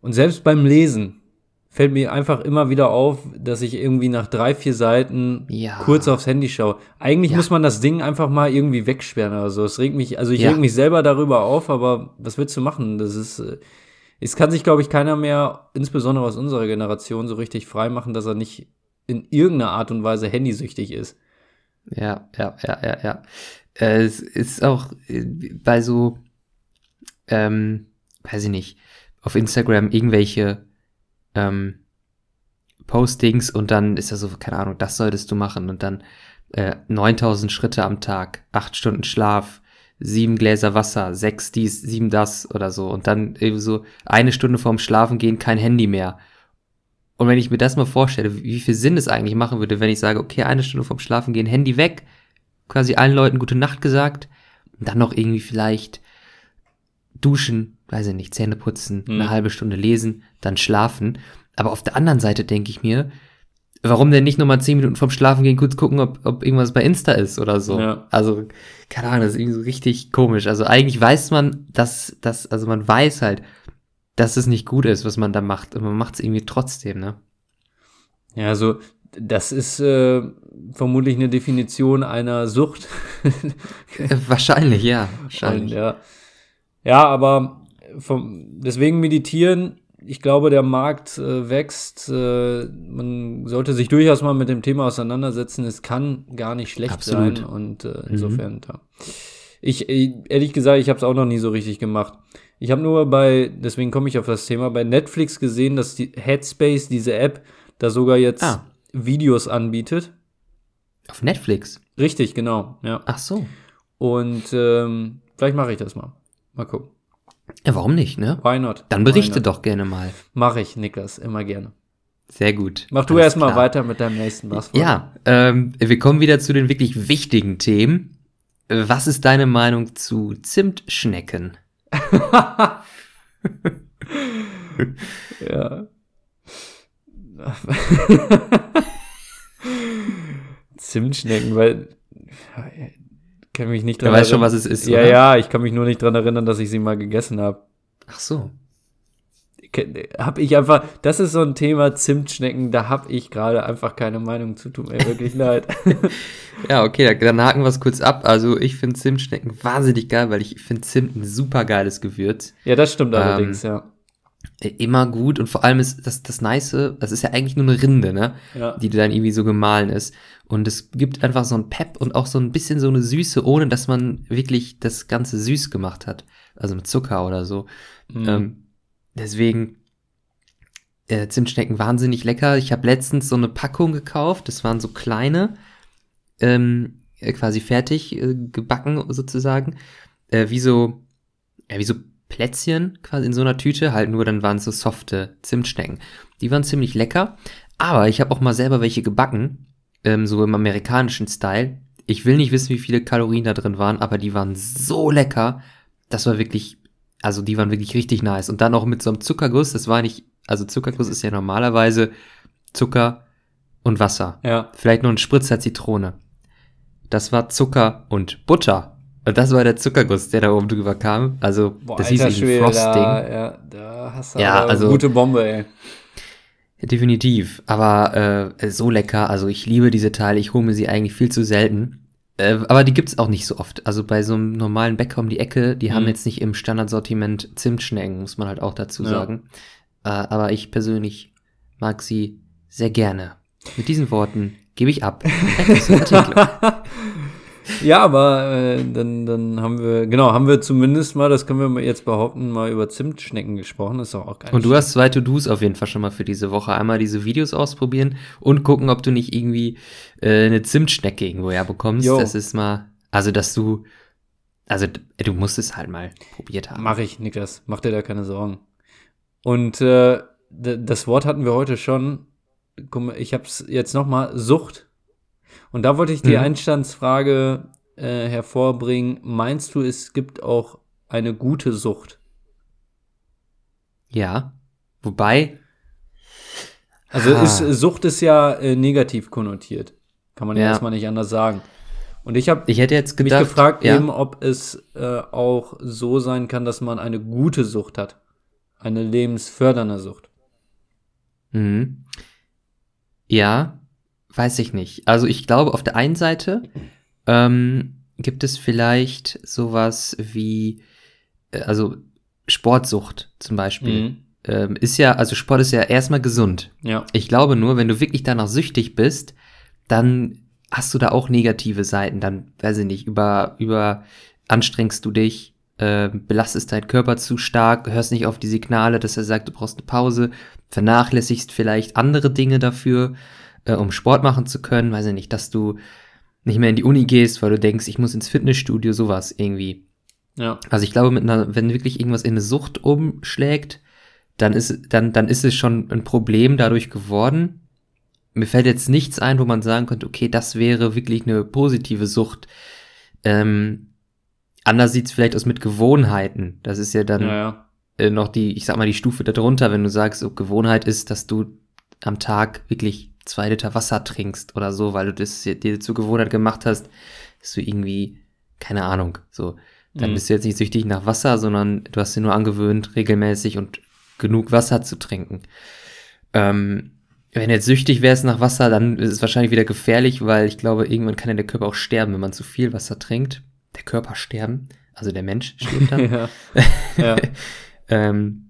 und selbst beim Lesen, fällt mir einfach immer wieder auf, dass ich irgendwie nach drei, vier Seiten ja. kurz aufs Handy schaue. Eigentlich ja. muss man das Ding einfach mal irgendwie wegsperren oder so. Es regt mich, also ich ja. reg mich selber darüber auf, aber was willst du machen? Das ist, äh, es kann sich, glaube ich, keiner mehr, insbesondere aus unserer Generation, so richtig frei machen, dass er nicht in irgendeiner Art und Weise handysüchtig ist. Ja, ja, ja, ja, ja. Äh, es ist auch äh, bei so, ähm, weiß ich nicht, auf Instagram irgendwelche ähm, Postings und dann ist er so, keine Ahnung, das solltest du machen und dann äh, 9000 Schritte am Tag, acht Stunden Schlaf, sieben Gläser Wasser, sechs dies, sieben das oder so und dann eben so eine Stunde vorm Schlafen gehen, kein Handy mehr. Und wenn ich mir das mal vorstelle, wie viel Sinn es eigentlich machen würde, wenn ich sage, okay, eine Stunde vorm Schlafen gehen, Handy weg, quasi allen Leuten gute Nacht gesagt, und dann noch irgendwie vielleicht duschen, weiß ich nicht, Zähne putzen, mhm. eine halbe Stunde lesen, dann schlafen. Aber auf der anderen Seite denke ich mir, warum denn nicht nochmal zehn Minuten vorm Schlafen gehen, kurz gucken, ob, ob irgendwas bei Insta ist oder so. Ja. Also, keine Ahnung, das ist irgendwie so richtig komisch. Also eigentlich weiß man, dass, dass, also man weiß halt, dass es nicht gut ist, was man da macht. Und man macht es irgendwie trotzdem, ne? Ja, also Das ist äh, vermutlich eine Definition einer Sucht. Äh, wahrscheinlich, ja. <laughs> Wahrscheinlich. Und, ja. ja, aber vom, deswegen meditieren. Ich glaube, der Markt äh, wächst. Äh, man sollte sich durchaus mal mit dem Thema auseinandersetzen. Es kann gar nicht schlecht Absolut. sein. Und äh, insofern, ja. Ich, ich, ehrlich gesagt, ich habe es auch noch nie so richtig gemacht. Ich habe nur bei, deswegen komme ich auf das Thema, bei Netflix gesehen, dass die Headspace, diese App, da sogar jetzt Ah. Videos anbietet. Auf Netflix. Richtig, genau, ja. Ach so. Und ähm, vielleicht mache ich das mal. Mal gucken. Ja, warum nicht, ne? Why not? Dann berichte doch gerne mal. Mache ich, Niklas, immer gerne. Sehr gut. Mach du erstmal weiter mit deinem nächsten was. Ja, ähm, wir kommen wieder zu den wirklich wichtigen Themen. Was ist deine Meinung zu Zimtschnecken? <laughs> ja. <laughs> Zimtschnecken, weil kann mich nicht Du weißt schon, was es ist, Ja, oder? ja, ich kann mich nur nicht dran erinnern, dass ich sie mal gegessen habe. Ach so. Hab ich einfach, das ist so ein Thema Zimtschnecken, da habe ich gerade einfach keine Meinung zu, tut mir wirklich <laughs> leid. Ja, okay, da- dann haken wir es kurz ab. Also ich finde Zimtschnecken wahnsinnig geil, weil ich finde Zimt ein super geiles Gewürz. Ja, das stimmt Ähm, allerdings, ja. Immer gut und vor allem ist das, das Nice, das ist ja eigentlich nur eine Rinde, ne? Ja. Die dann irgendwie so gemahlen ist. Und es gibt einfach so ein Pep und auch so ein bisschen so eine Süße, ohne dass man wirklich das Ganze süß gemacht hat. Also mit Zucker oder so. Mhm. Ähm, deswegen äh, Zimtschnecken wahnsinnig lecker. Ich habe letztens so eine Packung gekauft. Das waren so kleine, ähm, äh, quasi fertig äh, gebacken sozusagen. Äh, wie so, ja, wie so Plätzchen quasi in so einer Tüte. Halt nur dann waren es so softe Zimtschnecken. Die waren ziemlich lecker. Aber ich habe auch mal selber welche gebacken. Ähm, so im amerikanischen Style. Ich will nicht wissen, wie viele Kalorien da drin waren, aber die waren so lecker. Das war wirklich also die waren wirklich richtig nice. Und dann auch mit so einem Zuckerguss, das war nicht, also Zuckerguss ist ja normalerweise Zucker und Wasser. Ja. Vielleicht noch ein Spritzer Zitrone. Das war Zucker und Butter. Und das war der Zuckerguss, der da oben drüber kam. Also, Boah, das hieß alter irgendwie Schwede, Frosting. Da, ja, da hast du Ja, also- gute Bombe, ey. Definitiv. Aber äh, so lecker. Also ich liebe diese Teile. Ich hole mir sie eigentlich viel zu selten. Äh, aber die gibt's auch nicht so oft. Also bei so einem normalen Bäcker um die Ecke, die haben Mhm. jetzt nicht im Standardsortiment Zimtschnecken, muss man halt auch dazu Ja. sagen. Äh, aber ich persönlich mag sie sehr gerne. Mit diesen Worten gebe ich ab. <laughs> <laughs> Ja, aber äh, dann, dann haben wir, genau, haben wir zumindest mal, das können wir jetzt behaupten, mal über Zimtschnecken gesprochen. Das ist auch geil. Und du hast zwei To-Dos auf jeden Fall schon mal für diese Woche. Einmal diese Videos ausprobieren und gucken, ob du nicht irgendwie äh, eine Zimtschnecke irgendwo herbekommst. Jo. Das ist mal, also dass du, also du musst es halt mal probiert haben. Mach ich, Niklas. Mach dir da keine Sorgen. Und äh, das Wort hatten wir heute schon. Guck mal, ich hab's jetzt noch mal Sucht. Und da wollte ich die Mhm. Einstandsfrage äh, hervorbringen. Meinst du, es gibt auch eine gute Sucht? Ja. Wobei, Also Ah. ist, Sucht ist ja äh, negativ konnotiert. Kann man ja, Ja. erstmal nicht anders sagen. Und ich habe ich hätte jetzt mich gefragt ja, eben, ob es äh, auch so sein kann, dass man eine gute Sucht hat. Eine lebensfördernde Sucht. Mhm. Ja, weiß ich nicht. Also ich glaube, auf der einen Seite ähm, gibt es vielleicht sowas wie, äh, also Sportsucht zum Beispiel. Mhm. Ähm, ist ja, also Sport ist ja erstmal gesund. Ja. Ich glaube nur, wenn du wirklich danach süchtig bist, dann hast du da auch negative Seiten. Dann, weiß ich nicht, über, über anstrengst du dich, äh, belastest deinen Körper zu stark, hörst nicht auf die Signale, dass er sagt, du brauchst eine Pause, vernachlässigst vielleicht andere Dinge dafür, äh, um Sport machen zu können, weiß ich nicht, dass du nicht mehr in die Uni gehst, weil du denkst, ich muss ins Fitnessstudio, sowas irgendwie. Ja. Also ich glaube, mit einer, wenn wirklich irgendwas in eine Sucht umschlägt, dann ist, dann, dann ist es schon ein Problem dadurch geworden. Mir fällt jetzt nichts ein, wo man sagen könnte, okay, das wäre wirklich eine positive Sucht. Ähm, anders sieht's vielleicht aus mit Gewohnheiten. Das ist ja dann Ja, ja. äh, noch die, ich sag mal, die Stufe darunter, wenn du sagst, ob Gewohnheit ist, dass du am Tag wirklich zwei Liter Wasser trinkst oder so, weil du das dir zur Gewohnheit gemacht hast, dass du irgendwie, keine Ahnung, so, dann Mhm. bist du jetzt nicht süchtig nach Wasser, sondern du hast dir nur angewöhnt, regelmäßig und genug Wasser zu trinken. Ähm, Wenn du jetzt süchtig wärst nach Wasser, dann ist es wahrscheinlich wieder gefährlich, weil ich glaube, irgendwann kann ja der Körper auch sterben, wenn man zu viel Wasser trinkt. Der Körper sterben, also der Mensch stirbt dann. <laughs> ja. ja. <laughs> ähm,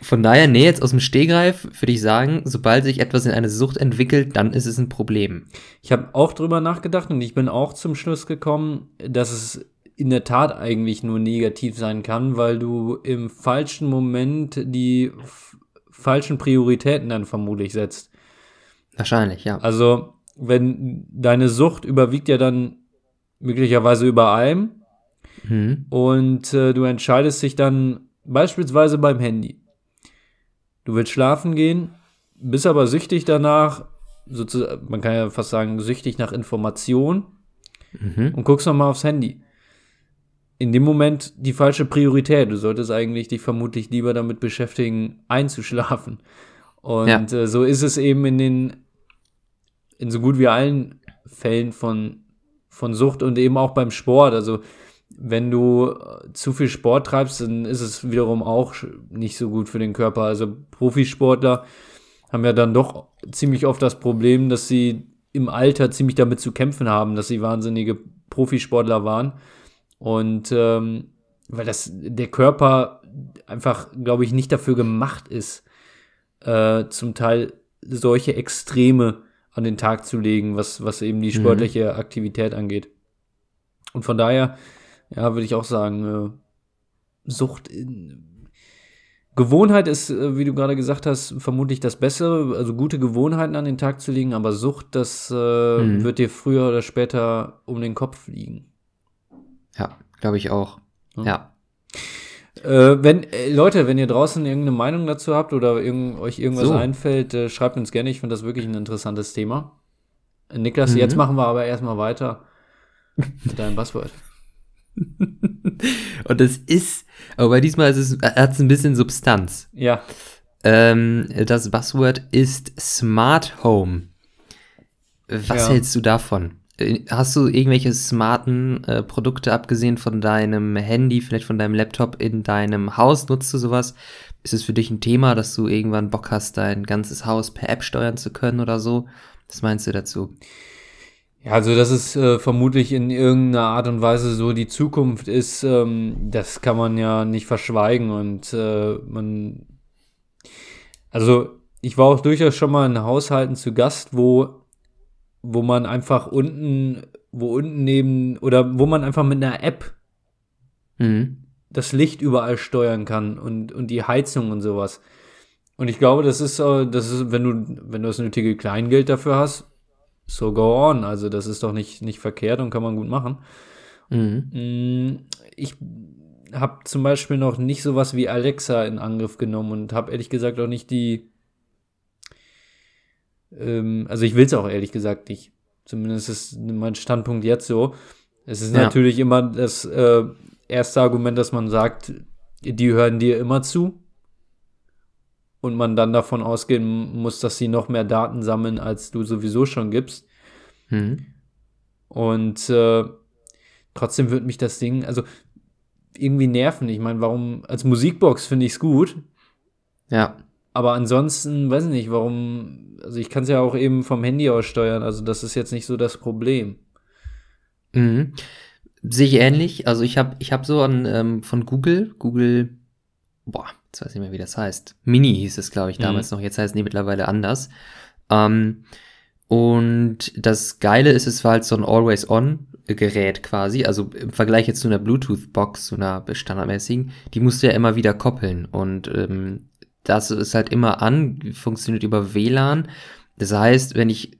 von daher, nee, jetzt aus dem Stehgreif würde ich sagen, sobald sich etwas in eine Sucht entwickelt, dann ist es ein Problem. Ich habe auch drüber nachgedacht und ich bin auch zum Schluss gekommen, dass es in der Tat eigentlich nur negativ sein kann, weil du im falschen Moment die falschen Prioritäten dann vermutlich setzt. Wahrscheinlich, ja. Also, wenn deine Sucht überwiegt ja dann möglicherweise über allem mhm. und äh, du entscheidest dich dann beispielsweise beim Handy. Du willst schlafen gehen, bist aber süchtig danach, sozusagen, man kann ja fast sagen, süchtig nach Information mhm. und guckst nochmal aufs Handy in dem Moment die falsche Priorität. Du solltest eigentlich dich vermutlich lieber damit beschäftigen, einzuschlafen. Und ja. äh, so ist es eben in den, in so gut wie allen Fällen von, von Sucht und eben auch beim Sport. Also, wenn du äh, zu viel Sport treibst, dann ist es wiederum auch nicht so gut für den Körper. Also, Profisportler haben ja dann doch ziemlich oft das Problem, dass sie im Alter ziemlich damit zu kämpfen haben, dass sie wahnsinnige Profisportler waren und ähm, weil das der Körper einfach, glaube ich, nicht dafür gemacht ist, äh, zum Teil solche Extreme an den Tag zu legen, was, was eben die mhm. sportliche mhm. Aktivität angeht. Und von daher, ja, würde ich auch sagen, äh, Sucht in, Gewohnheit ist, äh, wie du gerade gesagt hast, vermutlich das Bessere, also gute Gewohnheiten an den Tag zu legen, aber Sucht, das äh, mhm. wird dir früher oder später um den Kopf fliegen. Ja, glaube ich auch. Ja. ja. Äh, wenn, äh, Leute, wenn ihr draußen irgendeine Meinung dazu habt oder irgend, euch irgendwas so. einfällt, äh, schreibt uns gerne. Ich finde das wirklich ein interessantes Thema. Niklas, mhm. jetzt machen wir aber erstmal weiter mit deinem Buzzword. Und es ist, aber diesmal ist es, hat es ein bisschen Substanz. Ja. Ähm, das Buzzword ist Smart Home. Was ja. hältst du davon? Äh, hast du irgendwelche smarten äh, Produkte abgesehen von deinem Handy, vielleicht von deinem Laptop in deinem Haus? Nutzt du sowas? Ist es für dich ein Thema, dass du irgendwann Bock hast, dein ganzes Haus per App steuern zu können oder so? Was meinst du dazu? Ja, also dass es äh, vermutlich in irgendeiner Art und Weise so die Zukunft ist, ähm, das kann man ja nicht verschweigen und äh, man, also ich war auch durchaus schon mal in Haushalten zu Gast, wo wo man einfach unten, wo unten neben, oder wo man einfach mit einer App mhm. das Licht überall steuern kann und, und die Heizung und sowas. Und ich glaube, das ist, äh, das ist, wenn du, wenn du das nötige Kleingeld dafür hast, so go on. Also das ist doch nicht, nicht verkehrt und kann man gut machen. Mhm. Mm, ich habe zum Beispiel noch nicht sowas wie Alexa in Angriff genommen und habe ehrlich gesagt auch nicht die, ähm, also ich will es auch ehrlich gesagt nicht. Zumindest ist mein Standpunkt jetzt so. Es ist ja. natürlich immer das äh, erste Argument, dass man sagt, die hören dir immer zu. Und man dann davon ausgehen muss, dass sie noch mehr Daten sammeln, als du sowieso schon gibst. Mhm. Und äh, trotzdem wird mich das Ding, also irgendwie nerven. Ich meine, warum, als Musikbox finde ich es gut. Ja. Aber ansonsten, weiß ich nicht, warum, also ich kann es ja auch eben vom Handy aus steuern, also das ist jetzt nicht so das Problem. Mhm. Sehe ich ähnlich. Also ich habe ich hab so an ähm, von Google, Google, boah, jetzt weiß ich nicht mehr, wie das heißt. Mini hieß es, glaube ich, damals mhm. noch. Jetzt heißt es mittlerweile anders. Ähm, und das Geile ist, es war halt so ein Always-On-Gerät quasi. Also im Vergleich jetzt zu einer Bluetooth-Box, zu einer standardmäßigen, die musst du ja immer wieder koppeln. Und ähm, das ist halt immer an, funktioniert über WLAN. Das heißt, wenn ich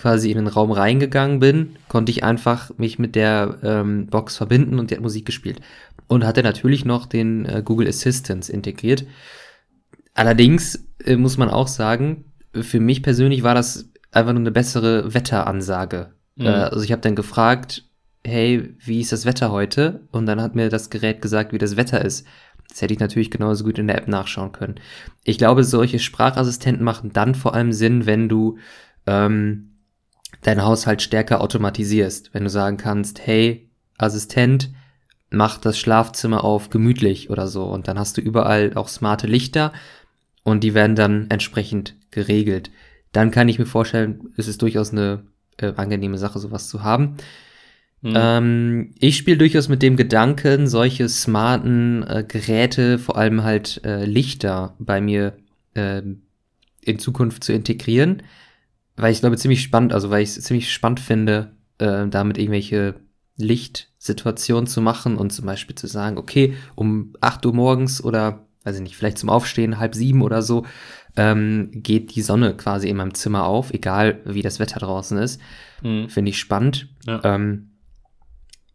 quasi in den Raum reingegangen bin, konnte ich einfach mich mit der ähm, Box verbinden und die hat Musik gespielt. Und hatte natürlich noch den äh, Google Assistance integriert. Allerdings äh, muss man auch sagen, für mich persönlich war das einfach nur eine bessere Wetteransage. Mhm. Äh, also ich habe dann gefragt, hey, wie ist das Wetter heute? Und dann hat mir das Gerät gesagt, wie das Wetter ist. Das hätte ich natürlich genauso gut in der App nachschauen können. Ich glaube, solche Sprachassistenten machen dann vor allem Sinn, wenn du ähm, deinen Haushalt stärker automatisierst. Wenn du sagen kannst, hey, Assistent, mach das Schlafzimmer auf gemütlich oder so. Und dann hast du überall auch smarte Lichter und die werden dann entsprechend geregelt. dann kann ich mir vorstellen, es ist durchaus eine äh, angenehme Sache, sowas zu haben. Mhm. Ähm, ich spiele durchaus mit dem Gedanken, solche smarten äh, Geräte, vor allem halt äh, Lichter bei mir äh, in Zukunft zu integrieren, weil ich glaube ziemlich spannend, also weil ich es ziemlich spannend finde, äh, damit irgendwelche Lichtsituationen zu machen und zum Beispiel zu sagen, okay, um 8 Uhr morgens oder weiß ich nicht, vielleicht zum Aufstehen, halb sieben oder so, ähm, geht die Sonne quasi in meinem Zimmer auf, egal wie das Wetter draußen ist. Mhm. Finde ich spannend. Ja. Ähm,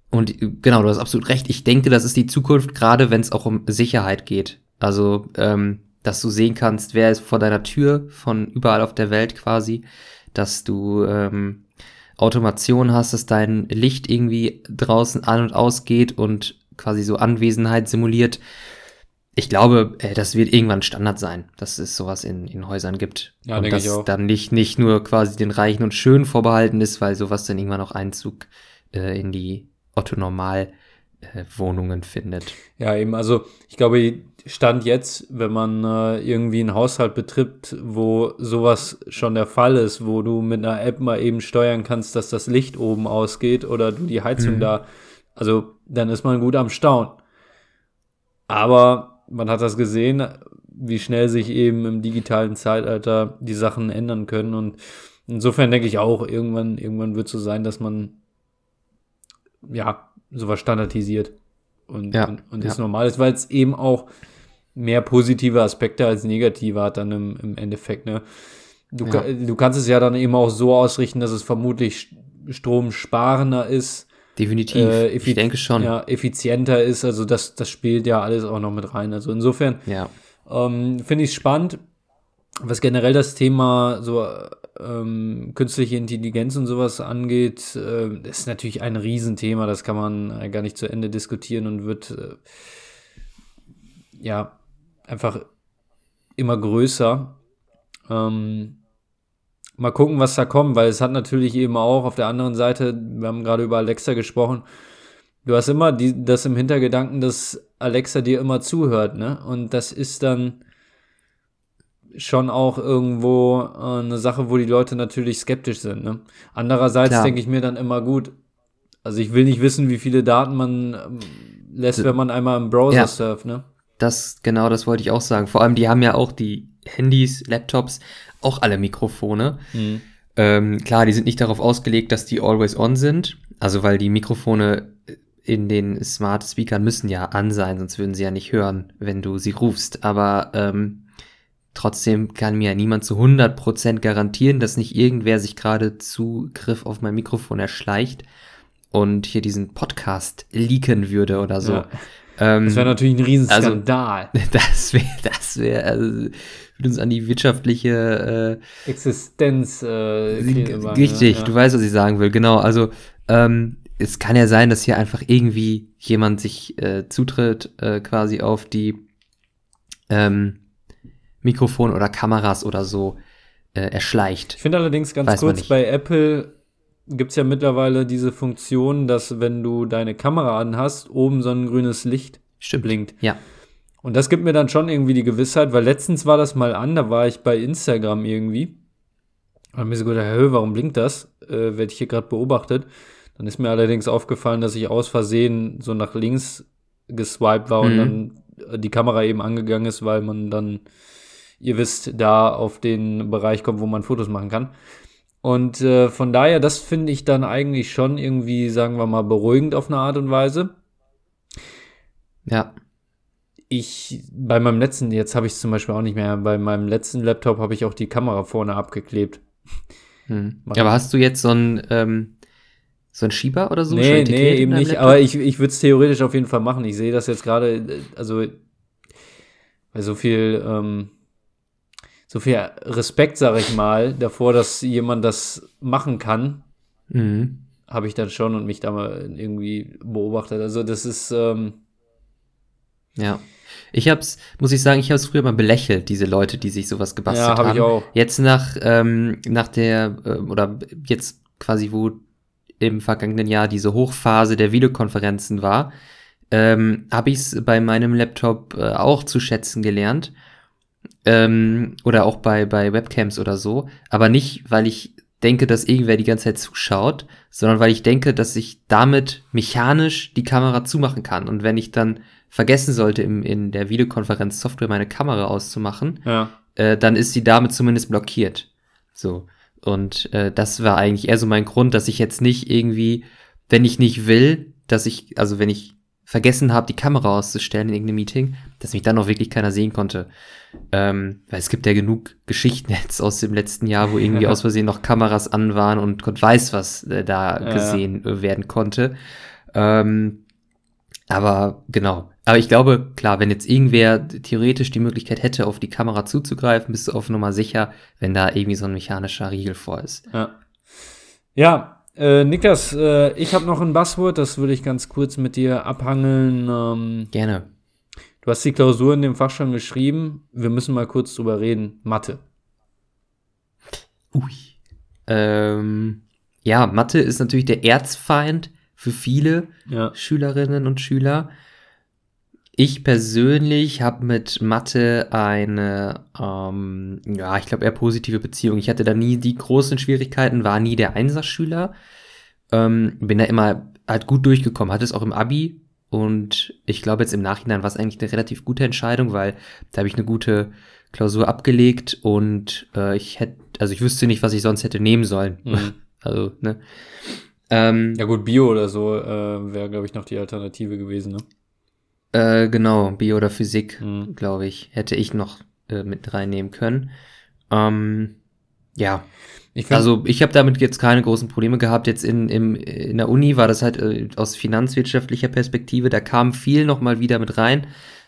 und genau, du hast absolut recht. Ich denke, das ist die Zukunft, gerade wenn es auch um Sicherheit geht. Also, ähm, dass du sehen kannst, wer ist vor deiner Tür von überall auf der Welt quasi, dass du ähm, Automation hast, dass dein Licht irgendwie draußen an und ausgeht und quasi so Anwesenheit simuliert ich glaube, äh, das wird irgendwann Standard sein, dass es sowas in, in Häusern gibt. Ja, und dass dann nicht, nicht nur quasi den Reichen und Schönen vorbehalten ist, weil sowas dann irgendwann auch Einzug äh, in die Otto-Normal-Wohnungen äh, findet. Ja, eben, also ich glaube, Stand jetzt, wenn man äh, irgendwie einen Haushalt betritt, wo sowas schon der Fall ist, wo du mit einer App mal eben steuern kannst, dass das Licht oben ausgeht oder du die Heizung mhm. da, also dann ist man gut am Staunen. Aber man hat das gesehen, wie schnell sich eben im digitalen Zeitalter die Sachen ändern können. Und insofern denke ich auch, irgendwann, irgendwann wird es so sein, dass man ja sowas standardisiert und, ja, und, und ja. ist normal ist, weil es eben auch mehr positive Aspekte als negative hat dann im, im Endeffekt. Ne? Du, ja. du kannst es ja dann eben auch so ausrichten, dass es vermutlich stromsparender ist Definitiv, äh, ich denke schon. Ja, effizienter ist, also das, das spielt ja alles auch noch mit rein. Also insofern ja. ähm, finde ich es spannend, was generell das Thema so ähm, künstliche Intelligenz und sowas angeht, äh, ist natürlich ein Riesenthema, das kann man äh, gar nicht zu Ende diskutieren und wird äh, ja einfach immer größer. Ähm, mal gucken, was da kommt, weil es hat natürlich eben auch auf der anderen Seite, wir haben gerade über Alexa gesprochen, du hast immer die, das im Hintergedanken, dass Alexa dir immer zuhört, ne? Und das ist dann schon auch irgendwo äh, eine Sache, wo die Leute natürlich skeptisch sind, ne? Andererseits denke ich mir dann immer gut, also ich will nicht wissen, wie viele Daten man ähm, lässt, wenn man einmal im Browser ja, surft, ne? Das, genau, das wollte ich auch sagen. Vor allem, die haben ja auch die Handys, Laptops, auch alle Mikrofone. Mhm. Ähm, klar, die sind nicht darauf ausgelegt, dass die always on sind. Also weil die Mikrofone in den Smart Speakern müssen ja an sein, sonst würden sie ja nicht hören, wenn du sie rufst. Aber ähm, trotzdem kann mir ja niemand zu 100% garantieren, dass nicht irgendwer sich gerade Zugriff auf mein Mikrofon erschleicht und hier diesen Podcast leaken würde oder so. Ja. Ähm, das wäre natürlich ein Riesenskandal. Also, <laughs> das wäre, das wäre, also, würde uns an die wirtschaftliche äh, Existenz äh, richtig, ja. du weißt, was ich sagen will, genau. Also ähm, es kann ja sein, dass hier einfach irgendwie jemand sich äh, zutritt äh, quasi auf die ähm, Mikrofon oder Kameras oder so äh, erschleicht. Ich finde allerdings ganz Weiß kurz bei Apple gibt es ja mittlerweile diese Funktion, dass wenn du deine Kamera an hast, oben so ein grünes Licht Stimmt. blinkt. Ja. Und das gibt mir dann schon irgendwie die Gewissheit, weil letztens war das mal an, da war ich bei Instagram irgendwie. Und mir so gedacht, hä, warum blinkt das? Äh, Werde ich hier gerade beobachtet. Dann ist mir allerdings aufgefallen, dass ich aus Versehen so nach links geswiped war mhm. und dann die Kamera eben angegangen ist, weil man dann, ihr wisst, da auf den Bereich kommt, wo man Fotos machen kann. Und äh, von daher, das finde ich dann eigentlich schon irgendwie, sagen wir mal, beruhigend auf eine Art und Weise. Ja. Ich, bei meinem letzten, jetzt habe ich es zum Beispiel auch nicht mehr, bei meinem letzten Laptop habe ich auch die Kamera vorne abgeklebt. Hm. Ja, aber hast du jetzt so ein, ähm, so ein Schieber oder so? Nee, nee, eben nicht, Laptop? aber ich, ich würde es theoretisch auf jeden Fall machen. Ich sehe das jetzt gerade, äh, also bei so viel, ähm, so viel Respekt, sage ich mal, davor, dass jemand das machen kann, mhm. habe ich dann schon und mich da mal irgendwie beobachtet. Also das ist ähm ja. Ich hab's, muss ich sagen, ich habe es früher mal belächelt, diese Leute, die sich sowas gebastelt ja, hab haben. Ich auch. Jetzt nach, ähm, nach der, äh, oder jetzt quasi, wo im vergangenen Jahr diese Hochphase der Videokonferenzen war, ähm, habe ich es bei meinem Laptop äh, auch zu schätzen gelernt Ähm, oder auch bei, bei Webcams oder so. Aber nicht, weil ich denke, dass irgendwer die ganze Zeit zuschaut, sondern weil ich denke, dass ich damit mechanisch die Kamera zumachen kann. Und wenn ich dann vergessen sollte, im, in der Videokonferenz-Software meine Kamera auszumachen, Ja. äh, dann ist sie damit zumindest blockiert. So. Und äh, das war eigentlich eher so mein Grund, dass ich jetzt nicht irgendwie, wenn ich nicht will, dass ich, also wenn ich vergessen habe, die Kamera auszustellen in irgendeinem Meeting, dass mich dann auch wirklich keiner sehen konnte. Ähm, weil es gibt ja genug Geschichten <laughs> jetzt aus dem letzten Jahr, wo irgendwie <laughs> aus Versehen noch Kameras an waren und Gott weiß, was äh, da Ja. gesehen äh, werden konnte. Ähm, aber genau. Aber ich glaube, klar, wenn jetzt irgendwer theoretisch die Möglichkeit hätte, auf die Kamera zuzugreifen, bist du auf Nummer sicher, wenn da irgendwie so ein mechanischer Riegel vor ist. Ja. Ja, äh, Niklas, äh, ich habe noch ein Buzzword, das würde ich ganz kurz mit dir abhangeln. Ähm, Gerne. du hast die Klausur in dem Fach schon geschrieben. Wir müssen mal kurz drüber reden. Mathe. Ui. Ähm, ja, Mathe ist natürlich der Erzfeind für viele Ja. Schülerinnen und Schüler. Ich persönlich habe mit Mathe eine, ähm, ja, ich glaube eher positive Beziehung. Ich hatte da nie die großen Schwierigkeiten, war nie der Einserschüler. Ähm, bin da immer halt gut durchgekommen, hatte es auch im Abi. Und ich glaube jetzt im Nachhinein war es eigentlich eine relativ gute Entscheidung, weil da habe ich eine gute Klausur abgelegt und äh, ich hätte, also ich wüsste nicht, was ich sonst hätte nehmen sollen. Mhm. <laughs> Also, ne? Ähm, Ja gut, Bio oder so äh, wäre, glaube ich, noch die Alternative gewesen, ne? Äh, genau, Bio oder Physik, Mhm. glaube ich, hätte ich noch äh, mit reinnehmen können. Ähm, ja, Ich also ich habe damit jetzt keine großen Probleme gehabt. Jetzt in, im, in der Uni war das halt äh, aus finanzwirtschaftlicher Perspektive, da kam viel noch mal wieder mit rein.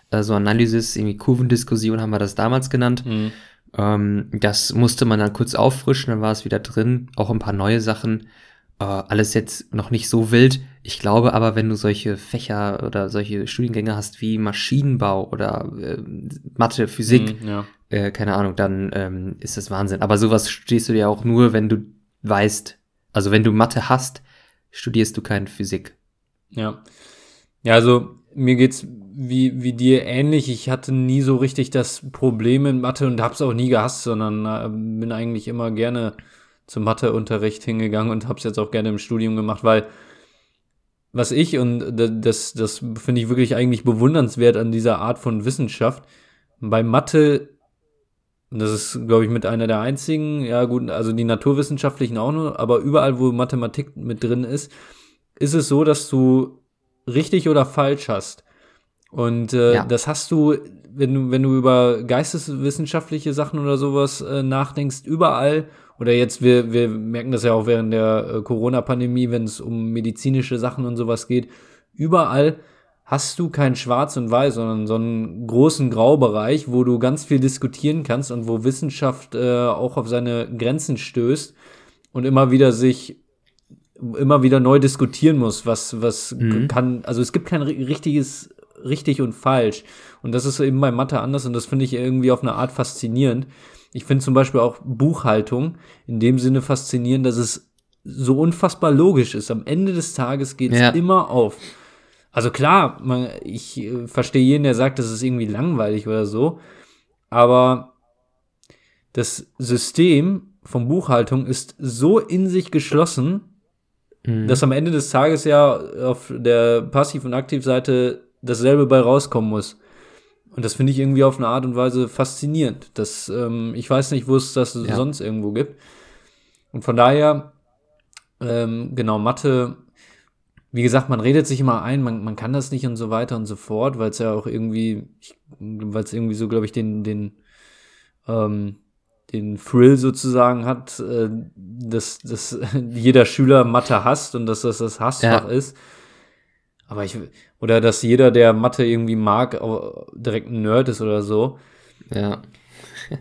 Also Analysis, irgendwie Kurvendiskussion haben wir das damals genannt. Mhm. Ähm, das musste man dann kurz auffrischen, dann war es wieder drin. Auch ein paar neue Sachen. Äh, alles jetzt noch nicht so wild. Ich glaube aber, wenn du solche Fächer oder solche Studiengänge hast wie Maschinenbau oder äh, Mathe, Physik, Mhm, ja. äh, keine Ahnung, dann ähm, ist das Wahnsinn. Aber sowas studierst du ja auch nur, wenn du weißt, also wenn du Mathe hast, studierst du keine Physik. Ja. Ja, also mir geht's wie, wie dir ähnlich. Ich hatte nie so richtig das Problem in Mathe und hab's auch nie gehasst, sondern äh, bin eigentlich immer gerne zum Matheunterricht hingegangen und hab's jetzt auch gerne im Studium gemacht, weil was ich und da- das, das finde ich wirklich eigentlich bewundernswert an dieser Art von Wissenschaft. Bei Mathe, das ist, glaube ich, mit einer der einzigen, ja gut, also die naturwissenschaftlichen auch nur, aber überall, wo Mathematik mit drin ist, ist es so, dass du richtig oder falsch hast. Und äh, Ja. das hast du, wenn du, wenn du über geisteswissenschaftliche Sachen oder sowas äh, nachdenkst, überall, oder jetzt, wir, wir merken das ja auch während der äh, Corona-Pandemie, wenn es um medizinische Sachen und sowas geht, überall hast du kein Schwarz und Weiß, sondern so einen großen Graubereich, wo du ganz viel diskutieren kannst und wo Wissenschaft äh, auch auf seine Grenzen stößt und immer wieder sich immer wieder neu diskutieren muss, was, was Mhm. kann, also es gibt kein ri- richtiges richtig und falsch. Und das ist eben bei Mathe anders und das finde ich irgendwie auf eine Art faszinierend. Ich finde zum Beispiel auch Buchhaltung in dem Sinne faszinierend, dass es so unfassbar logisch ist. Am Ende des Tages geht es Ja. immer auf. Also klar, man, ich äh, verstehe jeden, der sagt, das ist irgendwie langweilig oder so, aber das System von Buchhaltung ist so in sich geschlossen, Mhm. dass am Ende des Tages ja auf der Passiv- und Aktivseite dasselbe bei rauskommen muss. Und das finde ich irgendwie auf eine Art und Weise faszinierend. Das, ähm, ich weiß nicht, wo es das Ja. sonst irgendwo gibt. Und von daher, ähm, genau, Mathe, wie gesagt, man redet sich immer ein, man, man kann das nicht und so weiter und so fort, weil es ja auch irgendwie, weil es irgendwie so, glaube ich, den, den, ähm, den Thrill sozusagen hat, äh, dass, dass <laughs> jeder Schüler Mathe hasst und dass das das Hassfach Ja. ist. Aber ich, oder dass jeder, der Mathe irgendwie mag, direkt ein Nerd ist oder so. ja.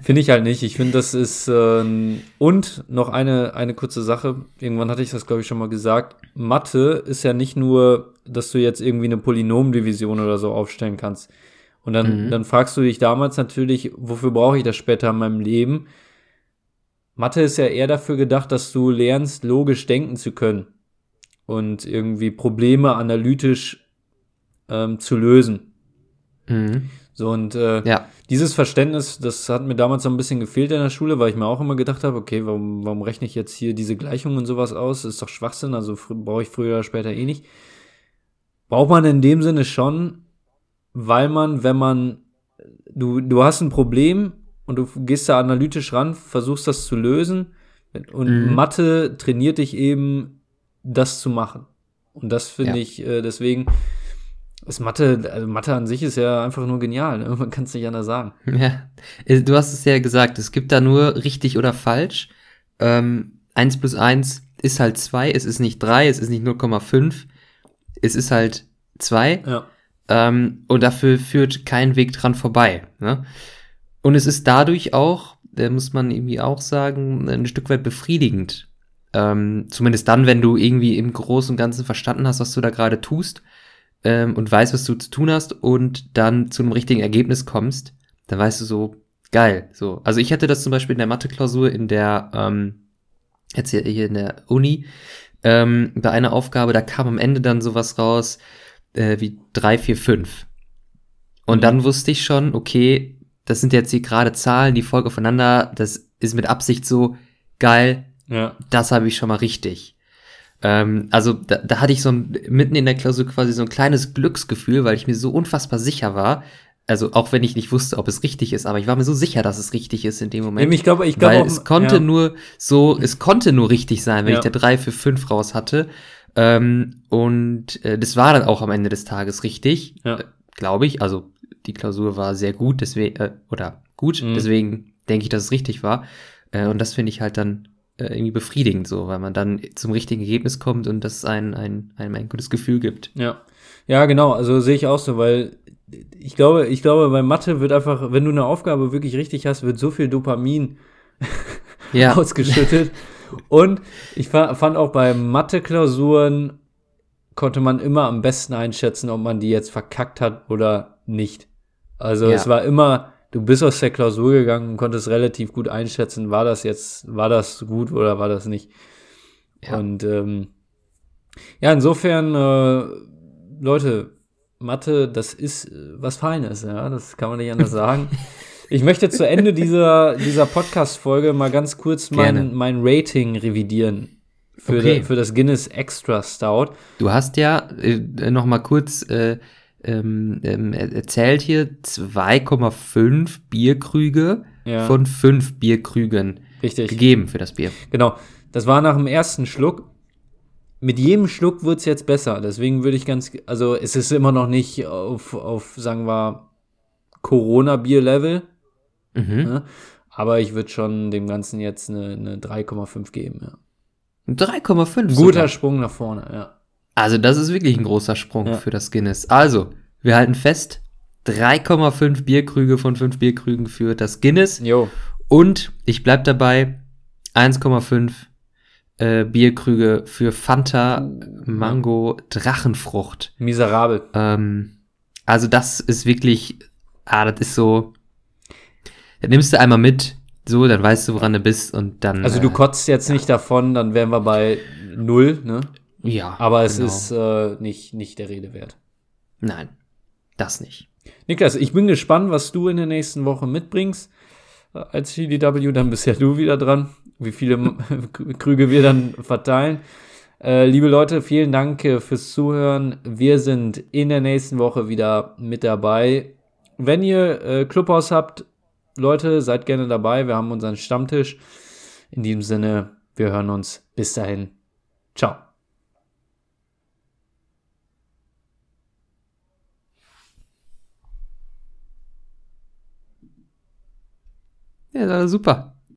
Finde ich halt nicht. Ich finde, das ist ähm, und noch eine eine kurze Sache. Irgendwann hatte ich das glaube ich schon mal gesagt. Mathe ist ja nicht nur, dass du jetzt irgendwie eine Polynomdivision oder so aufstellen kannst. Und dann Mhm. dann fragst du dich damals natürlich, wofür brauche ich das später in meinem Leben? Mathe ist ja eher dafür gedacht, dass du lernst, logisch denken zu können und irgendwie Probleme analytisch ähm, zu lösen. Mhm. So und äh, Ja. dieses Verständnis, das hat mir damals so ein bisschen gefehlt in der Schule, weil ich mir auch immer gedacht habe, okay, warum, warum rechne ich jetzt hier diese Gleichungen und sowas aus? Das ist doch Schwachsinn, also brauche ich früher oder später eh nicht. Braucht man in dem Sinne schon, weil man, wenn man, du, du hast ein Problem und du gehst da analytisch ran, versuchst das zu lösen und Mhm. Mathe trainiert dich eben, das zu machen. Und das finde Ja. ich, äh, deswegen ist Mathe, also Mathe an sich ist ja einfach nur genial, ne? <laughs> man kann es nicht anders sagen. Ja, Äh, du hast es ja gesagt, es gibt da nur richtig oder falsch. Ähm, 1 plus 1 ist halt 2, es ist nicht 3, es ist nicht 0,5, es ist halt 2 Ja. ähm, und dafür führt kein Weg dran vorbei. Ne? Und es ist dadurch auch, äh, muss man irgendwie auch sagen, ein Stück weit befriedigend. Ähm, zumindest dann, wenn du irgendwie im Großen und Ganzen verstanden hast, was du da gerade tust ähm, und weißt, was du zu tun hast und dann zu einem richtigen Ergebnis kommst, dann weißt du so, geil. So. Also ich hatte das zum Beispiel in der Mathe-Klausur in der, ähm, jetzt hier, hier in der Uni, ähm, bei einer Aufgabe, da kam am Ende dann sowas raus, äh, wie 3, 4, 5. Und dann wusste ich schon, okay, das sind jetzt hier gerade Zahlen, die folgen aufeinander, das ist mit Absicht so geil, Ja. das habe ich schon mal richtig. Ähm, also da, da hatte ich so ein, mitten in der Klausur quasi so ein kleines Glücksgefühl, weil ich mir so unfassbar sicher war. Also auch wenn ich nicht wusste, ob es richtig ist, aber ich war mir so sicher, dass es richtig ist in dem Moment. Ich glaube, ich glaube weil auch, es konnte ja. nur so, es konnte nur richtig sein, wenn Ja. ich der 3 für 5 raus hatte. Ähm, und äh, das war dann auch am Ende des Tages richtig, Ja. äh, glaube ich. Also die Klausur war sehr gut, deswegen, äh, oder gut, Mhm. deswegen denke ich, dass es richtig war. Äh, und das finde ich halt dann äh, irgendwie befriedigend so, weil man dann zum richtigen Ergebnis kommt und das ein, ein, einem ein gutes Gefühl gibt. Ja. Ja, genau, also sehe ich auch so, weil ich glaube, ich glaube, bei Mathe wird einfach, wenn du eine Aufgabe wirklich richtig hast, wird so viel Dopamin <laughs> Ja, ausgeschüttet. Und ich fa- fand auch bei Mathe-Klausuren konnte man immer am besten einschätzen, ob man die jetzt verkackt hat oder nicht. Also Ja. es war immer, du bist aus der Klausur gegangen und konntest relativ gut einschätzen, war das jetzt, war das gut oder war das nicht. Ja. Und ähm, ja, insofern, äh, Leute, Mathe, das ist äh, was Feines, ja, das kann man nicht anders <laughs> sagen. Ich möchte zu Ende dieser, dieser Podcast-Folge mal ganz kurz Gerne. mein, mein Rating revidieren für, Okay. de, für das Guinness Extra Stout. Du hast ja äh, noch mal kurz äh, ähm, ähm, er- erzählt hier 2,5 Bierkrüge Ja. von 5 Bierkrügen Richtig. gegeben für das Bier. Genau. Das war nach dem ersten Schluck. Mit jedem Schluck wird's jetzt besser. Deswegen würde ich ganz, also es ist immer noch nicht auf, auf sagen wir, Corona-Bier-Level. Mhm. Ne? Aber ich würde schon dem Ganzen jetzt eine, eine 3,5 geben. Ja. 3,5. Ein guter sogar. Sprung nach vorne, ja. Also das ist wirklich ein großer Sprung Ja. für das Guinness. Also, wir halten fest, 3,5 Bierkrüge von 5 Bierkrügen für das Guinness. Jo. Und ich bleib dabei, 1,5 äh, Bierkrüge für Fanta Mango Drachenfrucht. Miserabel. Ähm, also das ist wirklich, ah, das ist so, das nimmst du einmal mit, so, dann weißt du, woran du bist und dann. Also du äh, kotzt jetzt nicht davon, dann wären wir bei null, ne? Ja, Aber es genau. ist äh, nicht, nicht der Rede wert. Nein, das nicht. Niklas, ich bin gespannt, was du in der nächsten Woche mitbringst äh, als CDW. Dann bist ja du wieder dran, wie viele <laughs> Krüge wir dann verteilen. Äh, liebe Leute, vielen Dank äh, fürs Zuhören. Wir sind in der nächsten Woche wieder mit dabei. Wenn ihr äh, Clubhaus habt, Leute, seid gerne dabei. Wir haben unseren Stammtisch. In diesem Sinne, wir hören uns. Bis dahin. Ciao. Ja, super.